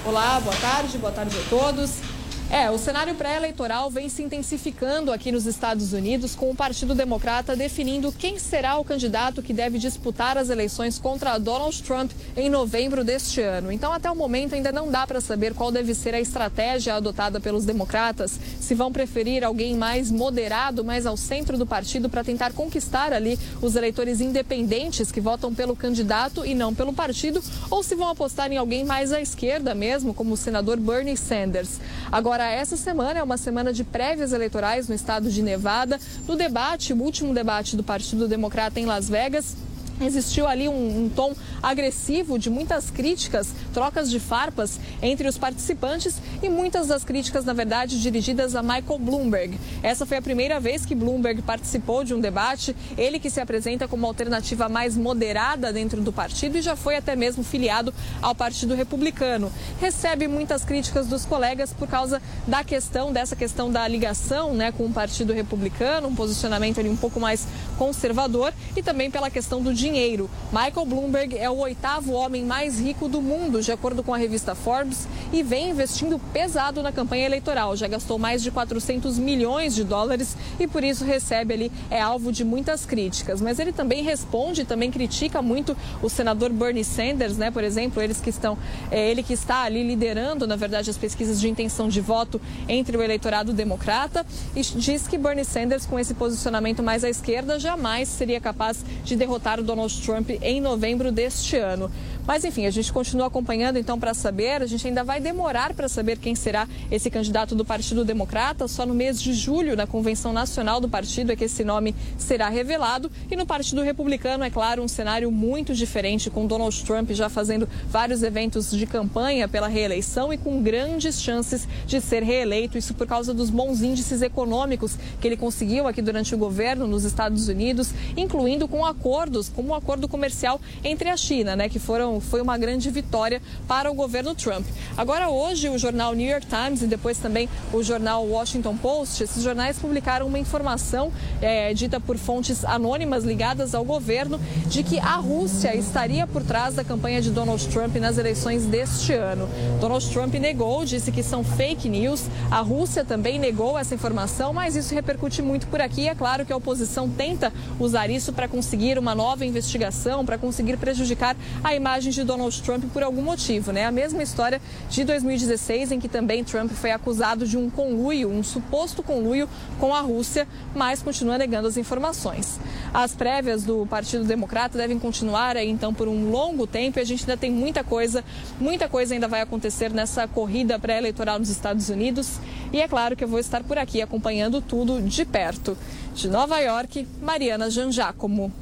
Olá, boa tarde, boa tarde a todos. É, o cenário pré-eleitoral vem se intensificando aqui nos Estados Unidos, com o Partido Democrata definindo quem será o candidato que deve disputar as eleições contra Donald Trump em novembro deste ano. Então, até o momento, ainda não dá para saber qual deve ser a estratégia adotada pelos democratas, se vão preferir alguém mais moderado, mais ao centro do partido, para tentar conquistar ali os eleitores independentes que votam pelo candidato e não pelo partido, ou se vão apostar em alguém mais à esquerda mesmo, como o senador Bernie Sanders. Agora, essa semana é uma semana de prévias eleitorais no estado de Nevada. No debate, o último debate do Partido Democrata em Las Vegas, Existiu ali um, um, tom agressivo de muitas críticas, trocas de farpas entre os participantes e muitas das críticas, na verdade, dirigidas a Michael Bloomberg. Essa foi a primeira vez que Bloomberg participou de um debate, ele que se apresenta como alternativa mais moderada dentro do partido e já foi até mesmo filiado ao Partido Republicano. Recebe muitas críticas dos colegas por causa da questão, dessa questão da ligação né, com o Partido Republicano, um posicionamento ali um pouco mais conservador e também pela questão do dinheiro dinheiro. Michael Bloomberg é o oitavo homem mais rico do mundo, de acordo com a revista Forbes, e vem investindo pesado na campanha eleitoral. Já gastou mais de 400 milhões de dólares e por isso recebe ali, é alvo de muitas críticas. Mas ele também responde, também critica muito o senador Bernie Sanders, né? Por exemplo, eles que estão, é, ele que está ali liderando, na verdade, as pesquisas de intenção de voto entre o eleitorado democrata e diz que Bernie Sanders, com esse posicionamento mais à esquerda, jamais seria capaz de derrotar o Donald Trump em novembro deste ano. Mas enfim, a gente continua acompanhando então para saber, a gente ainda vai demorar para saber quem será esse candidato do Partido Democrata. Só no mês de julho, na convenção nacional do partido, é que esse nome será revelado. E no Partido Republicano, é claro, um cenário muito diferente, com Donald Trump já fazendo vários eventos de campanha pela reeleição e com grandes chances de ser reeleito. Isso por causa dos bons índices econômicos que ele conseguiu aqui durante o governo nos Estados Unidos, incluindo com acordos, como o acordo comercial entre a China, né, que foram foi uma grande vitória para o governo Trump. Agora, hoje, o jornal New York Times e depois também o jornal Washington Post, esses jornais publicaram uma informação é, dita por fontes anônimas ligadas ao governo de que a Rússia estaria por trás da campanha de Donald Trump nas eleições deste ano. Donald Trump negou, disse que são fake news. A Rússia também negou essa informação, mas isso repercute muito por aqui. É claro que a oposição tenta usar isso para conseguir uma nova investigação, para conseguir prejudicar a imagem de Donald Trump por algum motivo, né? A mesma história de 2016, em que também Trump foi acusado de um conluio, um suposto conluio com a Rússia, mas continua negando as informações. As prévias do Partido Democrata devem continuar aí, então por um longo tempo e a gente ainda tem muita coisa, muita coisa ainda vai acontecer nessa corrida pré-eleitoral nos Estados Unidos. E é claro que eu vou estar por aqui acompanhando tudo de perto. De Nova York, Mariana Janjacomo.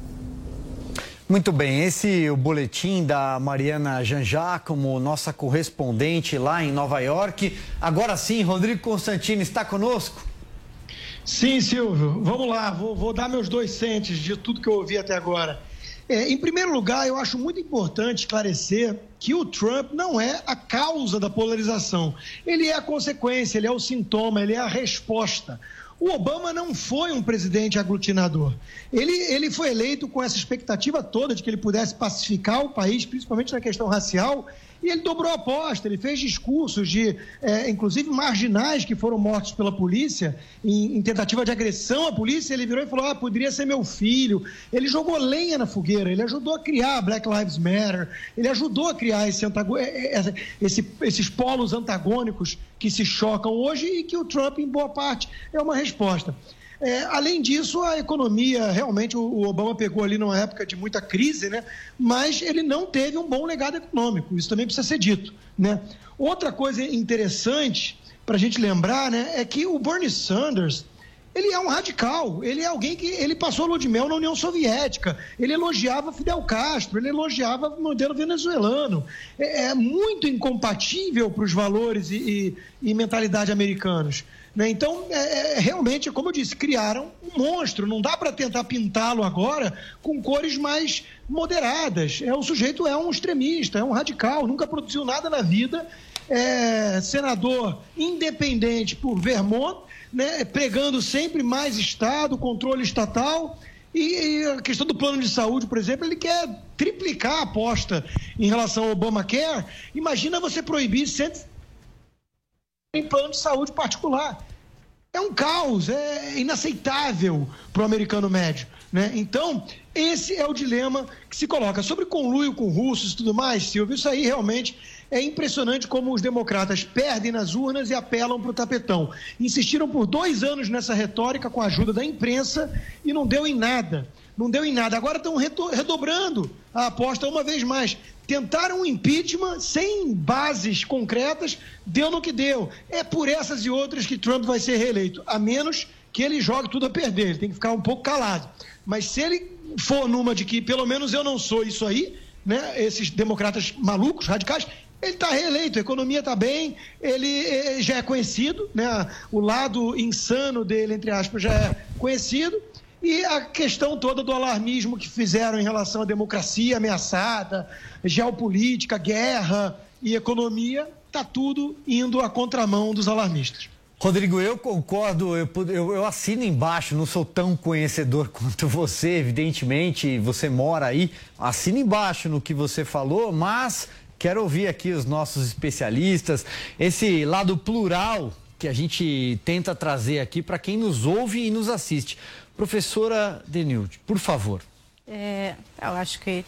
Muito bem, esse é o boletim da Mariana Janjacomo, nossa correspondente lá em Nova York. Agora sim, Rodrigo Constantino está conosco? Sim, Silvio. Vamos lá, vou, vou dar meus dois centes de tudo que eu ouvi até agora. É, em primeiro lugar, eu acho muito importante esclarecer que o Trump não é a causa da polarização. Ele é a consequência, ele é o sintoma, ele é a resposta. O Obama não foi um presidente aglutinador. Ele, ele foi eleito com essa expectativa toda de que ele pudesse pacificar o país, principalmente na questão racial, E ele dobrou a aposta, ele fez discursos de, é, inclusive, marginais que foram mortos pela polícia em, em, tentativa de agressão à polícia. Ele virou e falou: ah, poderia ser meu filho. Ele jogou lenha na fogueira, ele ajudou a criar Black Lives Matter, ele ajudou a criar esse. É, é, esse, esses polos antagônicos que se chocam hoje e que o Trump, em boa parte, é uma resposta. É, além disso, a economia, realmente, o, Obama pegou ali numa época de muita crise, né? mas ele não teve um bom legado econômico, isso também precisa ser dito. Né? Outra coisa interessante para a gente lembrar né, é que o Bernie Sanders ele é um radical, ele é alguém que ele passou lua de mel na União Soviética, ele elogiava Fidel Castro, ele elogiava o modelo venezuelano. É, é muito incompatível para os valores e, e, e mentalidade americanos. Né? Então, é, é, realmente, como eu disse, criaram um monstro. Não dá para tentar pintá-lo agora com cores mais moderadas. É, o sujeito é um extremista, é um radical, nunca produziu nada na vida. É senador independente por Vermont, né, pregando sempre mais Estado, controle estatal. E, e, a questão do plano de saúde, por exemplo, ele quer triplicar a aposta em relação ao Obamacare. Imagina você proibir 100 em plano de saúde particular. É um caos, é inaceitável para o americano médio. Né? Então, esse é o dilema que se coloca. Sobre conluio com russos e tudo mais, Silvio, isso aí realmente é impressionante como os democratas perdem nas urnas e apelam para o tapetão. Insistiram por dois anos nessa retórica com a ajuda da imprensa e não deu em nada. Não deu em nada. Agora estão redobrando a aposta uma vez mais tentaram um impeachment sem bases concretas, deu no que deu. É por essas e outras que Trump vai ser reeleito, a menos que ele jogue tudo a perder, ele tem que ficar um pouco calado. Mas se ele for numa de que pelo menos eu não sou isso aí, né, esses democratas malucos, radicais, ele está reeleito, a economia está bem, ele já é conhecido, né, o lado insano dele, entre aspas, já é conhecido, e a questão toda do alarmismo que fizeram em relação à democracia ameaçada, geopolítica, guerra e economia, está tudo indo à contramão dos alarmistas. Rodrigo, eu concordo, eu, eu, assino embaixo, não sou tão conhecedor quanto você, evidentemente, você mora aí, assino embaixo no que você falou, mas quero ouvir aqui os nossos especialistas, esse lado plural que a gente tenta trazer aqui para quem nos ouve e nos assiste. Professora Denilde, por favor. É, eu acho que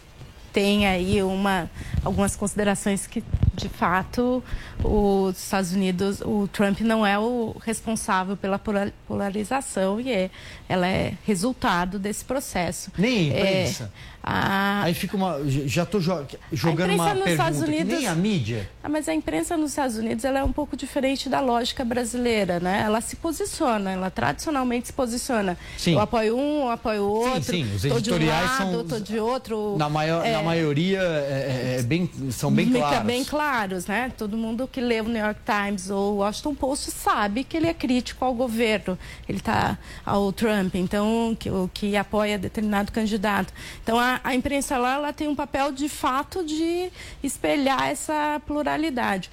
tem aí uma, algumas considerações que, de fato, os Estados Unidos, o Trump não é o responsável pela polarização e é, ela é resultado desse processo. Nem a imprensa. É, a... Aí fica uma. Já estou jogando uma pergunta Unidos... nem a mídia. Ah, mas a imprensa nos Estados Unidos ela é um pouco diferente da lógica brasileira, né? Ela se posiciona, ela tradicionalmente se posiciona. Sim. Eu apoio um, eu apoio outro. Sim, sim. Os editoriais de um lado, são. de outro. Na, maior, é... na maioria é, é, é bem, são bem claros. bem claros, né? Todo mundo que lê o New York Times ou o Washington Post sabe que ele é crítico ao governo. Ele está ao Trump, então, que, que apoia determinado candidato. Então, a a, imprensa lá ela tem um papel de fato de espelhar essa pluralidade.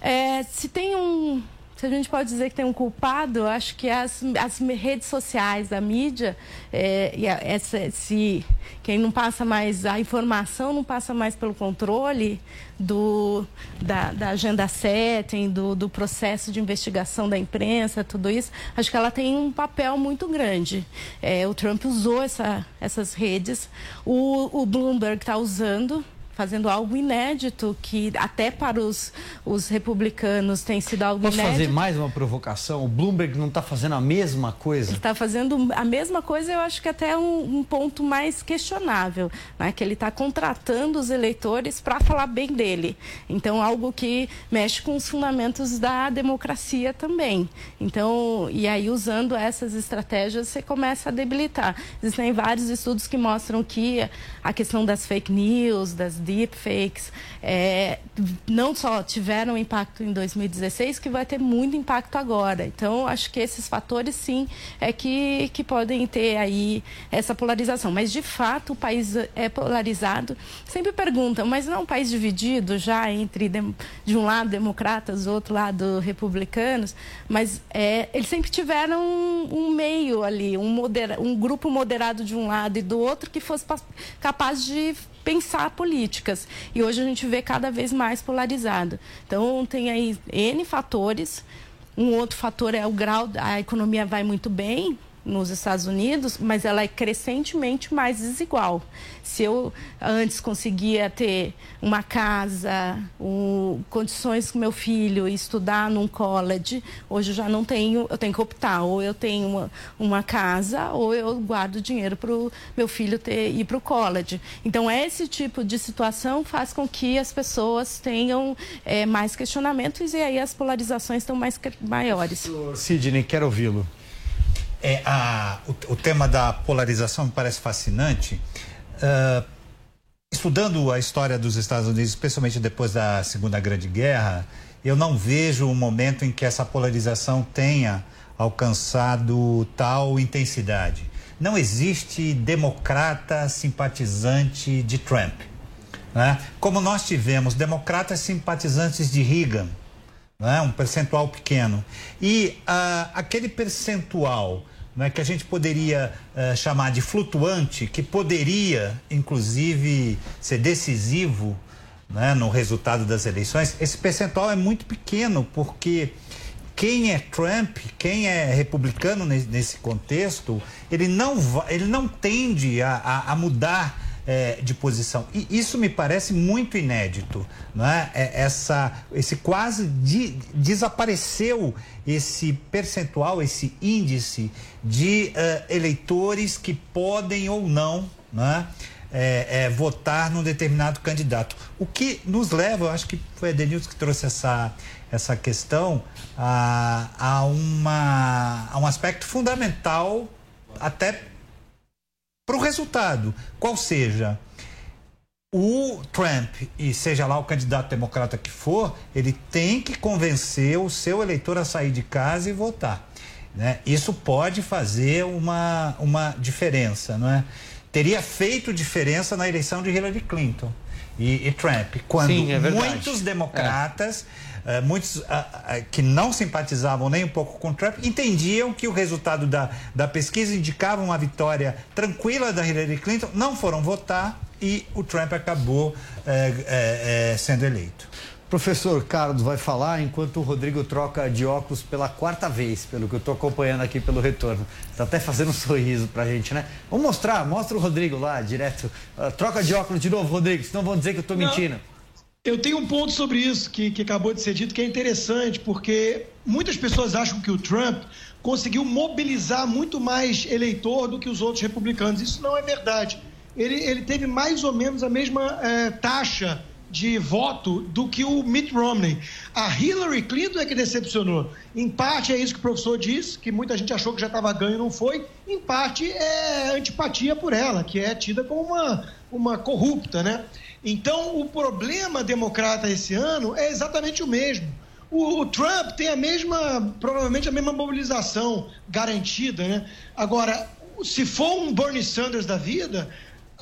É, se tem um, se a gente pode dizer que tem um culpado, acho que as, as redes sociais, a mídia, é, e a, essa, quem não passa mais, a informação não passa mais pelo controle do, da, da agenda setting, do, do processo de investigação da imprensa, tudo isso, acho que ela tem um papel muito grande. É, o Trump usou essa, essas redes, o, o Bloomberg está usando fazendo algo inédito, que até para os, os republicanos tem sido algo Posso inédito. Posso fazer mais uma provocação? O Bloomberg não está fazendo a mesma coisa? Está fazendo a mesma coisa, eu acho que até um, um ponto mais questionável, né? que ele está contratando os eleitores para falar bem dele. Então, algo que mexe com os fundamentos da democracia também. Então, e aí usando essas estratégias, você começa a debilitar. Existem vários estudos que mostram que a questão das fake news, das deepfakes, é, não só tiveram impacto em 2016, que vai ter muito impacto agora. Então, acho que esses fatores, sim, é que, que podem ter aí essa polarização. Mas, de fato, o país é polarizado. Sempre perguntam, mas não é um país dividido já entre, de, um lado, democratas, do outro lado, republicanos? Mas é, eles sempre tiveram um, um meio ali, um, um grupo moderado de um lado e do outro que fosse capaz de pensar políticas e hoje a gente vê cada vez mais polarizado. Então tem aí N fatores. Um outro fator é o grau, a economia vai muito bem, nos Estados Unidos, mas ela é crescentemente mais desigual. Se eu antes conseguia ter uma casa, um, condições com meu filho estudar num college, hoje eu já não tenho, eu tenho que optar, ou eu tenho uma, uma casa, ou eu guardo dinheiro para o meu filho ter, ir para o college. Então, esse tipo de situação faz com que as pessoas tenham é, mais questionamentos e aí as polarizações estão mais maiores. Sidney, quero ouvi-lo. É, a, o, o, tema da polarização me parece fascinante. Uh, estudando a história dos Estados Unidos, especialmente depois da Segunda Grande Guerra, eu não vejo um momento em que essa polarização tenha alcançado tal intensidade. Não existe democrata simpatizante de Trump. Né? Como nós tivemos democratas simpatizantes de Reagan, né? um percentual pequeno. E uh, aquele percentual né, que a gente poderia uh, chamar de flutuante, que poderia, inclusive, ser decisivo né, no resultado das eleições, esse percentual é muito pequeno, porque quem é Trump, quem é republicano nesse contexto, ele não, ele não tende a, a, a mudar é, de posição. E isso me parece muito inédito. Né? É, essa, esse quase de, desapareceu esse percentual, esse índice de uh, eleitores que podem ou não. Né? É, é, votar num determinado candidato. O que nos leva, eu acho que foi a Denilson que trouxe essa, essa questão, a, a, uma, a um aspecto fundamental até para o resultado, qual seja o Trump, e seja lá o candidato democrata que for, ele tem que convencer o seu eleitor a sair de casa e votar. Né? Isso pode fazer uma, uma diferença. Não é? Teria feito diferença na eleição de Hillary Clinton e, e Trump, quando Sim, é muitos democratas. É eh, muitos uh, uh, que não simpatizavam nem um pouco com Trump entendiam que o resultado da, da pesquisa indicava uma vitória tranquila da Hillary Clinton, não foram votar e o Trump acabou eh, eh, sendo eleito. Professor Carlos vai falar enquanto o Rodrigo troca de óculos pela quarta vez, pelo que eu estou acompanhando aqui pelo retorno. Está até fazendo um sorriso para a gente, né? Vamos mostrar, mostra o Rodrigo lá, direto. Uh, troca de óculos de novo, Rodrigo, senão vão dizer que eu estou mentindo. Eu tenho um ponto sobre isso que, que acabou de ser dito que é interessante, porque muitas pessoas acham que o Trump conseguiu mobilizar muito mais eleitor do que os outros republicanos. Isso não é verdade. Ele, ele teve mais ou menos a mesma é, taxa de voto do que o Mitt Romney. A Hillary Clinton é que decepcionou. Em parte é isso que o professor disse, que muita gente achou que já estava ganho e não foi. Em parte é antipatia por ela, que é tida como uma, uma corrupta, né? Então, o problema democrata esse ano é exatamente o mesmo. O, o, Trump tem a mesma, provavelmente a mesma mobilização garantida, né? Agora, se for um Bernie Sanders da vida,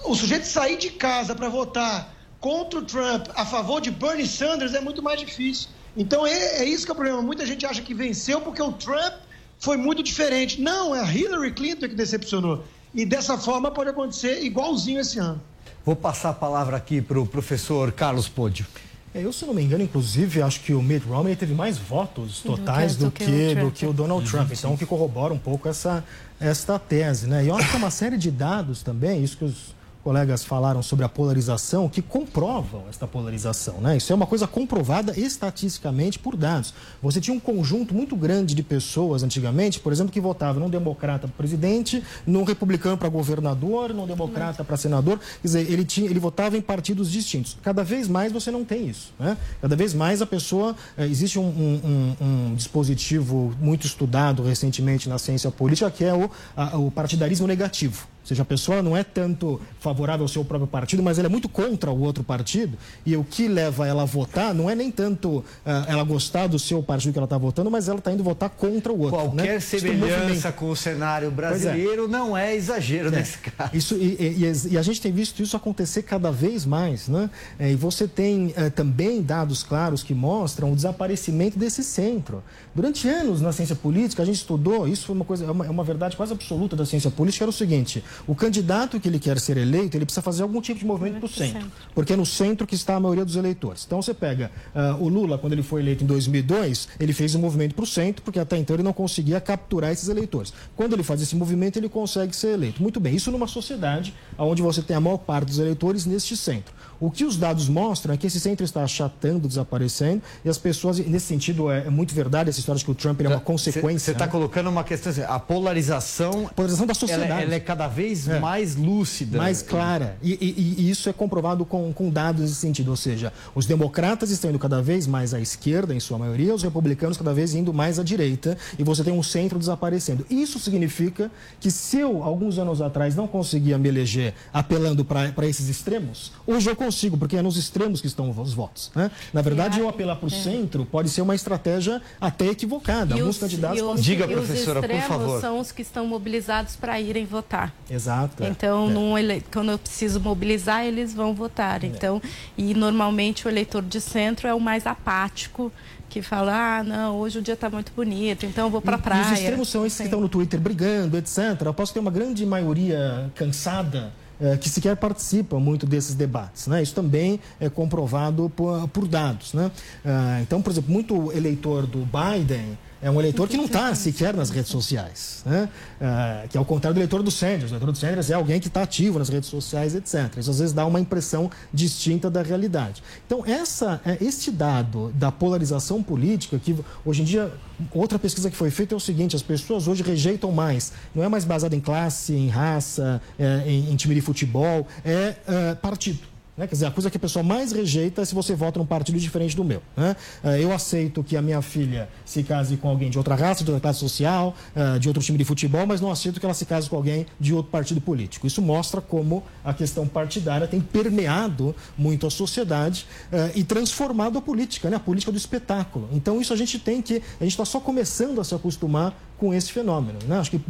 o sujeito sair de casa para votar contra o Trump a favor de Bernie Sanders é muito mais difícil. Então, é, é isso que é o problema. Muita gente acha que venceu porque o Trump foi muito diferente. Não, é a Hillary Clinton que decepcionou. E dessa forma pode acontecer igualzinho esse ano. Vou passar a palavra aqui para o professor Carlos Pódio. É, eu, se não me engano, inclusive, acho que o Mitt Romney teve mais votos totais do que, do que, do que o Donald Trump. Então, o que corrobora um pouco essa, essa tese, né? E eu acho que é uma série de dados também, isso que os colegas falaram sobre a polarização que comprovam esta polarização. Né? Isso é uma coisa comprovada estatisticamente por dados. Você tinha um conjunto muito grande de pessoas antigamente, por exemplo, que votavam num democrata para presidente, num republicano para governador, num democrata para senador. Quer dizer, ele, tinha, ele votava em partidos distintos. Cada vez mais você não tem isso. Né? Cada vez mais a pessoa. Eh, existe um, um, um, dispositivo muito estudado recentemente na ciência política que é o, a, o partidarismo negativo. Ou seja, a pessoa não é tanto favorável ao seu próprio partido, mas ela é muito contra o outro partido. E o que leva ela a votar não é nem tanto uh, ela gostar do seu partido que ela está votando, mas ela está indo votar contra o outro. Qualquer né? semelhança com o cenário brasileiro é. não é exagero é. nesse caso. Isso, e, e, e, a gente tem visto isso acontecer cada vez mais. Né? É, e você tem uh, também dados claros que mostram o desaparecimento desse centro. Durante anos na ciência política, a gente estudou, isso foi uma coisa, é uma, é uma verdade quase absoluta da ciência política, era o seguinte: O candidato que ele quer ser eleito, ele precisa fazer algum tipo de movimento para o centro, porque é no centro que está a maioria dos eleitores. Então você pega uh, o Lula, quando ele foi eleito em 2002, ele fez um movimento para o centro, porque até então ele não conseguia capturar esses eleitores. Quando ele faz esse movimento, ele consegue ser eleito. Muito bem, isso numa sociedade onde você tem a maior parte dos eleitores neste centro. O que os dados mostram é que esse centro está achatando, desaparecendo, e as pessoas, nesse sentido, é, é muito verdade essa história de que o Trump é uma consequência. Você está né? colocando uma questão assim, a polarização, a polarização da sociedade. Ela, ela é cada vez é. mais lúcida. Mais clara. E, e, e, isso é comprovado com, com dados nesse sentido. Ou seja, os democratas estão indo cada vez mais à esquerda, em sua maioria, os republicanos cada vez indo mais à direita, e você tem um centro desaparecendo. Isso significa que se eu, alguns anos atrás, não conseguia me eleger apelando para esses extremos, hoje eu consigo, porque é nos extremos que estão os votos. Né? Na verdade, eu apelar para o é. centro pode ser uma estratégia até equivocada. E Alguns os, candidatos os, podem... Diga, professora, por favor. são os que estão mobilizados para irem votar. Exato. É. Então, é. ele... quando eu preciso mobilizar, eles vão votar. É. Então, e normalmente o eleitor de centro é o mais apático que fala, ah, não, hoje o dia está muito bonito, então eu vou para a praia. E os extremos são esses que estão no Twitter brigando, etc. Eu posso ter uma grande maioria cansada é, que sequer participa muito desses debates. Né? Isso também é comprovado por, por dados. Né? Ah, então, por exemplo, muito eleitor do Biden é um eleitor que não está sequer nas redes sociais, né? É, que é o contrário do eleitor do Sanders. O eleitor do Sanders é alguém que está ativo nas redes sociais, etc. Isso às vezes dá uma impressão distinta da realidade. Então, essa, é, este dado da polarização política, que hoje em dia, outra pesquisa que foi feita é o seguinte: as pessoas hoje rejeitam mais, não é mais baseada em classe, em raça, é, em, em time de futebol, é, é partido. Né? Quer dizer, a coisa que a pessoa mais rejeita é se você vota num partido diferente do meu. Né? Eh, eu aceito que a minha filha se case com alguém de outra raça, de outra classe social, eh, de outro time de futebol, mas não aceito que ela se case com alguém de outro partido político. Isso mostra como a questão partidária tem permeado muito a sociedade eh, e transformado a política, né? a política do espetáculo. Então, isso a gente tem que. A gente está só começando a se acostumar com esse fenômeno. Né? Acho que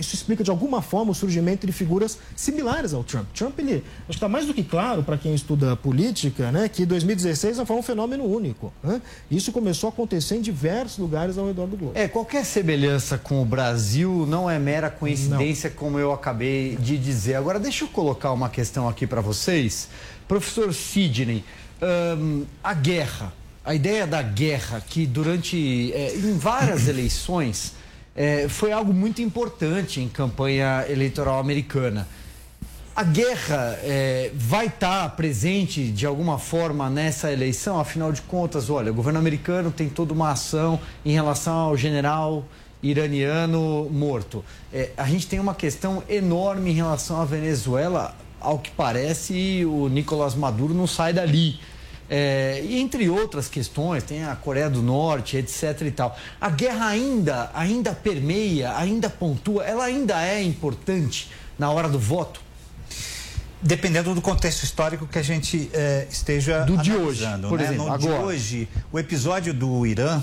isso explica de alguma forma o surgimento de figuras similares ao Trump. Trump, ele, acho que está mais do que claro para quem estuda política, né, que 2016 não foi um fenômeno único. Né? Isso começou a acontecer em diversos lugares ao redor do globo. É, qualquer semelhança com o Brasil não é mera coincidência, não. como eu acabei de dizer. Agora, deixa eu colocar uma questão aqui para vocês. Professor Sidney, hum, a guerra, a ideia da guerra, que durante, é, em várias eleições é, foi algo muito importante em campanha eleitoral americana. A guerra é, vai estar presente de alguma forma nessa eleição? Afinal de contas, olha, o governo americano tem toda uma ação em relação ao general iraniano morto. É, a gente tem uma questão enorme em relação à Venezuela. Ao que parece, o Nicolás Maduro não sai dali. É, e entre outras questões, tem a Coreia do Norte, etc e tal. A guerra ainda, ainda permeia, ainda pontua, ela ainda é importante na hora do voto? Dependendo do contexto histórico que a gente é, esteja do de hoje, por né? exemplo, no agora. de hoje, o episódio do Irã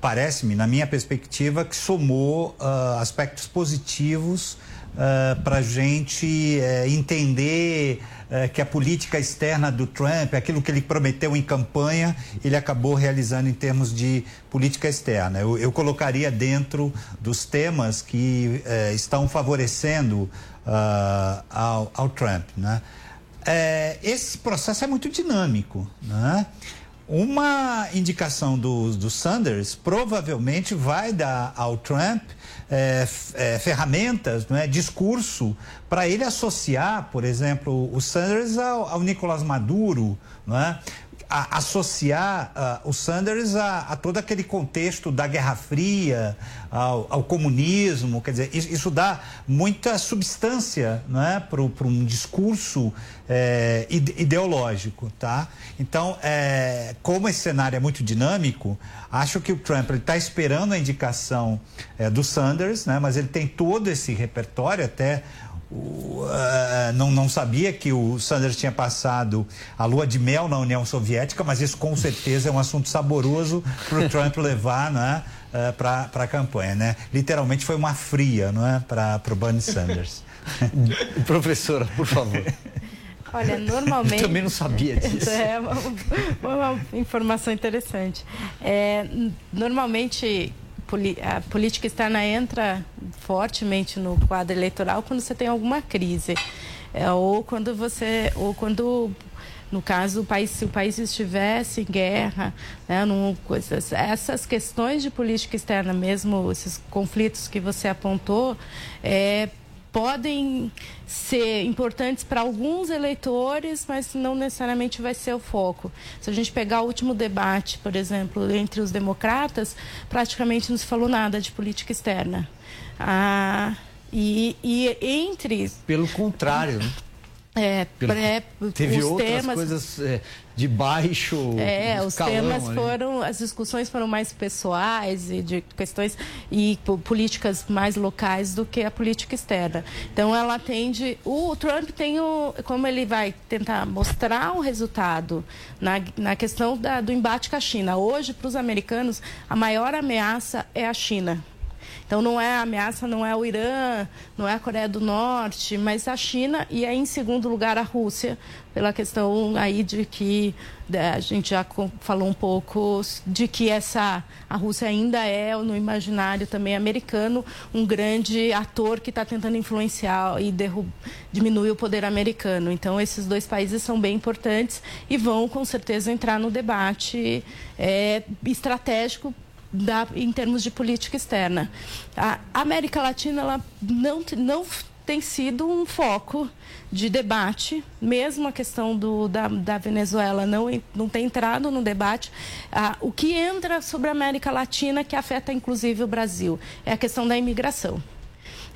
parece-me, na minha perspectiva, que somou uh, aspectos positivos uh, para a gente uh, entender é, que a política externa do Trump, aquilo que ele prometeu em campanha, ele acabou realizando em termos de política externa. Eu, eu colocaria dentro dos temas que é, estão favorecendo uh, ao, ao, Trump. Né? Esse processo é muito dinâmico. Né? Uma indicação do, do Sanders provavelmente vai dar ao Trump é, é, ferramentas, não é, discurso, para ele associar, por exemplo, o Sanders ao, ao Nicolás Maduro, não é? a, associar uh, o Sanders a, a, todo aquele contexto da Guerra Fria, ao, ao comunismo, quer dizer, isso, isso, dá muita substância né, para um discurso é, ideológico, tá? Então, é, como esse cenário é muito dinâmico, acho que o Trump está esperando a indicação é, do Sanders, né, mas ele tem todo esse repertório, até Uh, não, não sabia que o Sanders tinha passado a lua de mel na União Soviética, mas isso com certeza é um assunto saboroso para o Trump levar né, uh, para a campanha. Né? Literalmente foi uma fria não é, para o Bernie Sanders. Professora, por favor. Olha, normalmente. Eu também não sabia disso. É uma, uma informação interessante. É, normalmente a política externa entra fortemente no quadro eleitoral quando você tem alguma crise. É, ou quando você. Ou quando no caso, o país, se o país estivesse em guerra, né, num, coisas, essas questões de política externa, mesmo esses conflitos que você apontou, é, podem ser importantes para alguns eleitores, mas não necessariamente vai ser o foco. Se a gente pegar o último debate, por exemplo, entre os democratas, praticamente não se falou nada de política externa. Ah, e, e entre. Pelo contrário, né? É, pré, Teve os outras temas, coisas é, de baixo É, os temas ali. foram, as discussões foram mais pessoais e de questões e po- políticas mais locais do que a política externa. Então ela tende, o Trump tem o, como ele vai tentar mostrar o resultado na, na questão da- do embate com a China. Hoje, para os americanos, a maior ameaça é a China. Então não é a ameaça, não é o Irã, não é a Coreia do Norte, mas a China e aí em segundo lugar a Rússia, pela questão aí de que né, a gente já falou um pouco de que essa a Rússia ainda é no imaginário também americano um grande ator que está tentando influenciar e diminuir o poder americano. Então esses dois países são bem importantes e vão com certeza entrar no debate é, estratégico da- em termos de política externa. A América Latina ela não, não tem sido um foco de debate, mesmo a questão do, da, da Venezuela não, não tem entrado no debate. Ah, o que entra sobre a América Latina, que afeta inclusive o Brasil, é a questão da imigração.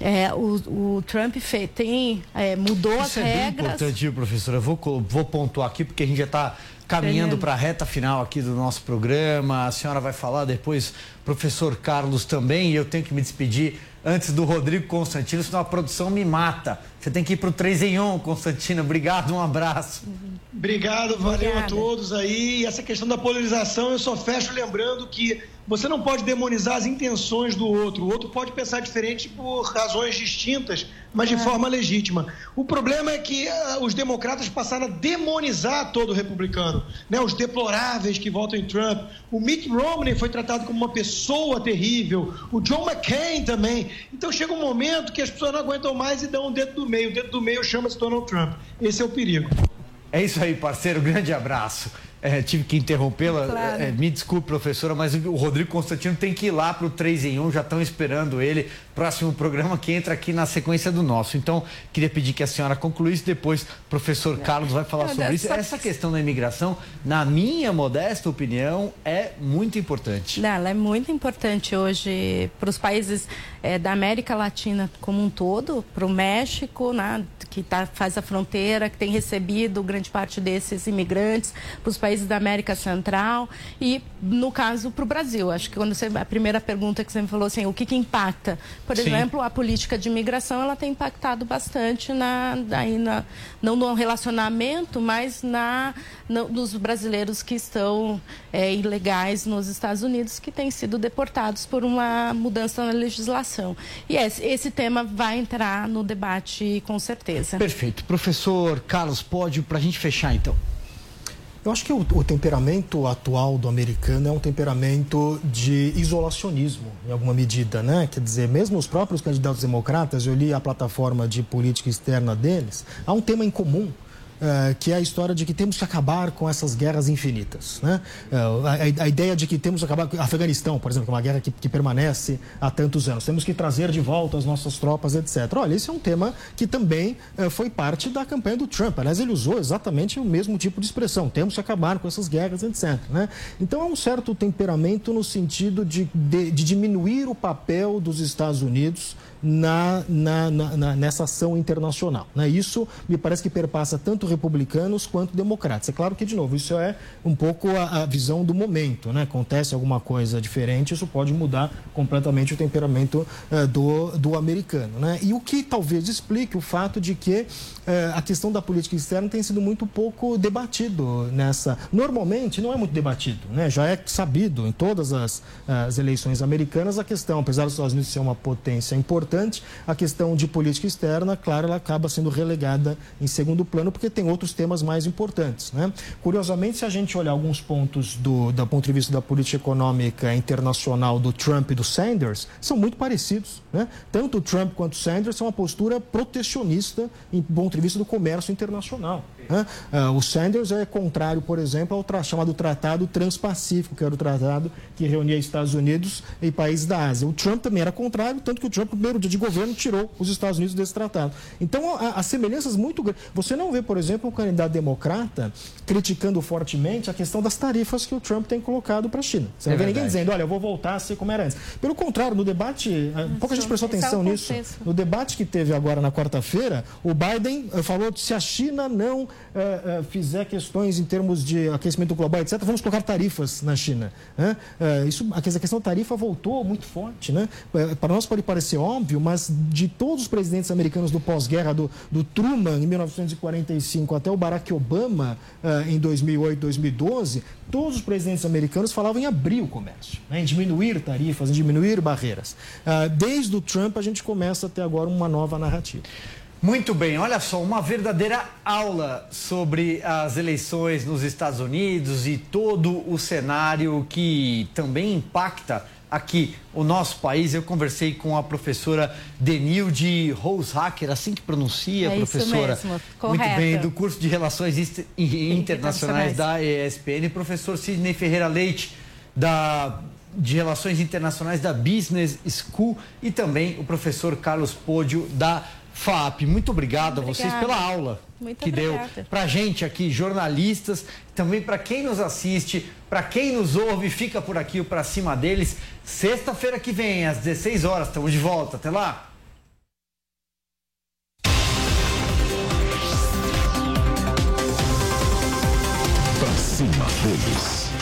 É, o, o Trump fe- tem, é, mudou as Isso é bem regras. importante, professora. Vou, vou pontuar aqui, porque a gente já está caminhando para a reta final aqui do nosso programa. A senhora vai falar depois, professor Carlos também, e eu tenho que me despedir antes do Rodrigo Constantino, senão a produção me mata. Você tem que ir para o 3 em 1, Constantino. Obrigado, um abraço. Obrigado, valeu a Obrigada. todos aí. E essa questão da polarização, eu só fecho lembrando que você não pode demonizar as intenções do outro. O outro pode pensar diferente por razões distintas, mas de forma legítima. O problema é que ah, os democratas passaram a demonizar todo republicano, né? Os deploráveis que votam em Trump. O Mitt Romney foi tratado como uma pessoa terrível. O John McCain também. Então chega um momento que as pessoas não aguentam mais e dão um dedo do meio. O dedo do meio chama-se Donald Trump. Esse é o perigo. É isso aí, parceiro. Grande abraço. É, tive que interrompê-la. Claro. É, me desculpe, professora, mas o Rodrigo Constantino tem que ir lá para o 3 em 1, já estão esperando ele. Próximo programa que entra aqui na sequência do nosso. Então, queria pedir que a senhora concluísse, depois o professor Carlos vai falar Não, sobre isso. só- Essa questão da imigração, na minha modesta opinião, é muito importante. Não, ela é muito importante hoje para os países eh, da América Latina como um todo, para o México, né, que tá, faz a fronteira, que tem recebido grande parte desses imigrantes, para os países da América Central e, no caso, para o Brasil. Acho que quando você, a primeira pergunta que você me falou assim, o que, que impacta? Por Sim. exemplo, a política de imigração ela tem impactado bastante na, aí na não no relacionamento, mas na no- nos brasileiros que estão é, ilegais nos Estados Unidos que têm sido deportados por uma mudança na legislação. E esse, esse tema vai entrar no debate com certeza. Perfeito. Professor Carlos, pode para a gente fechar então. Eu acho que o, o temperamento atual do americano é um temperamento de isolacionismo, em alguma medida, né? Quer dizer, mesmo os próprios candidatos democratas, eu li a plataforma de política externa deles, há um tema em comum. Eh, que é a história de que temos que acabar com essas guerras infinitas. Né? Eh, a, a ideia de que temos que acabar com Afeganistão, por exemplo, que é uma guerra que, que permanece há tantos anos. Temos que trazer de volta as nossas tropas, etc. Olha, esse é um tema que também eh, foi parte da campanha do Trump. Aliás, ele usou exatamente o mesmo tipo de expressão. Temos que acabar com essas guerras, etc. Né? Então, há um certo temperamento no sentido de, de, de diminuir o papel dos Estados Unidos na, na, na- nessa ação internacional. Né? Isso me parece que perpassa tanto republicanos quanto democratas. É claro que, de novo, isso é um pouco a, a visão do momento. Né? Acontece alguma coisa diferente, isso pode mudar completamente o temperamento eh, do, do americano. Né? E o que talvez explique o fato de que eh, a questão da política externa tem sido muito pouco debatido nessa. Normalmente não é muito debatido, né? Já é sabido em todas as, as eleições americanas a questão, apesar dos Estados Unidos ser uma potência importante, a questão de política externa, claro, ela acaba sendo relegada em segundo plano, porque tem outros temas mais importantes. Né? Curiosamente, se a gente olhar alguns pontos do, do ponto de vista da política econômica internacional do Trump e do Sanders, são muito parecidos. Né? Tanto o Trump quanto o Sanders são uma postura protecionista em ponto de vista do comércio internacional. Ah, o Sanders é contrário, por exemplo, ao chamado Tratado Transpacífico, que era o tratado que reunia Estados Unidos e países da Ásia. O Trump também era contrário, tanto que o Trump, no primeiro dia de governo, tirou os Estados Unidos desse tratado. Então, há, há semelhanças muito grandes. Você não vê, por exemplo, um candidato democrata criticando fortemente a questão das tarifas que o Trump tem colocado para a China. Você não É vê ninguém verdade. dizendo, olha, eu vou voltar a ser como era antes. Pelo contrário, no debate, ah, pouca gente prestou é o atenção nisso. contexto. No debate que teve agora na quarta-feira, o Biden eh, falou que se a China não eh, eh, fizer questões em termos de aquecimento global, etc., vamos colocar tarifas na China. né? Eh, isso, a questão tarifa voltou muito forte. Né? Para nós pode parecer óbvio, mas de todos os presidentes americanos do pós-guerra, do, do Truman em 1945 até o Barack Obama em 2008, 2012, todos os presidentes americanos falavam em abrir o comércio, né? em diminuir tarifas, em diminuir barreiras. Desde o Trump, a gente começa a ter agora uma nova narrativa. Muito bem, olha só, uma verdadeira aula sobre as eleições nos Estados Unidos e todo o cenário que também impacta aqui o nosso país. Eu conversei com a professora Denilde Roushacker, assim que pronuncia, É isso professora. mesmo, Muito correto. bem, do curso de Relações Inter- Internacionais da ESPN, professor Sidney Ferreira Leite, da de Relações Internacionais da Business School e também o professor Carlos Pódio da FAP. Muito obrigado a vocês pela aula Muito que deu obrigada. pra gente aqui, jornalistas, também para quem nos assiste, para quem nos ouve, fica por aqui o Pra Cima deles. Sexta-feira que vem, às 16 horas, estamos de volta. Até lá! Pra cima deles.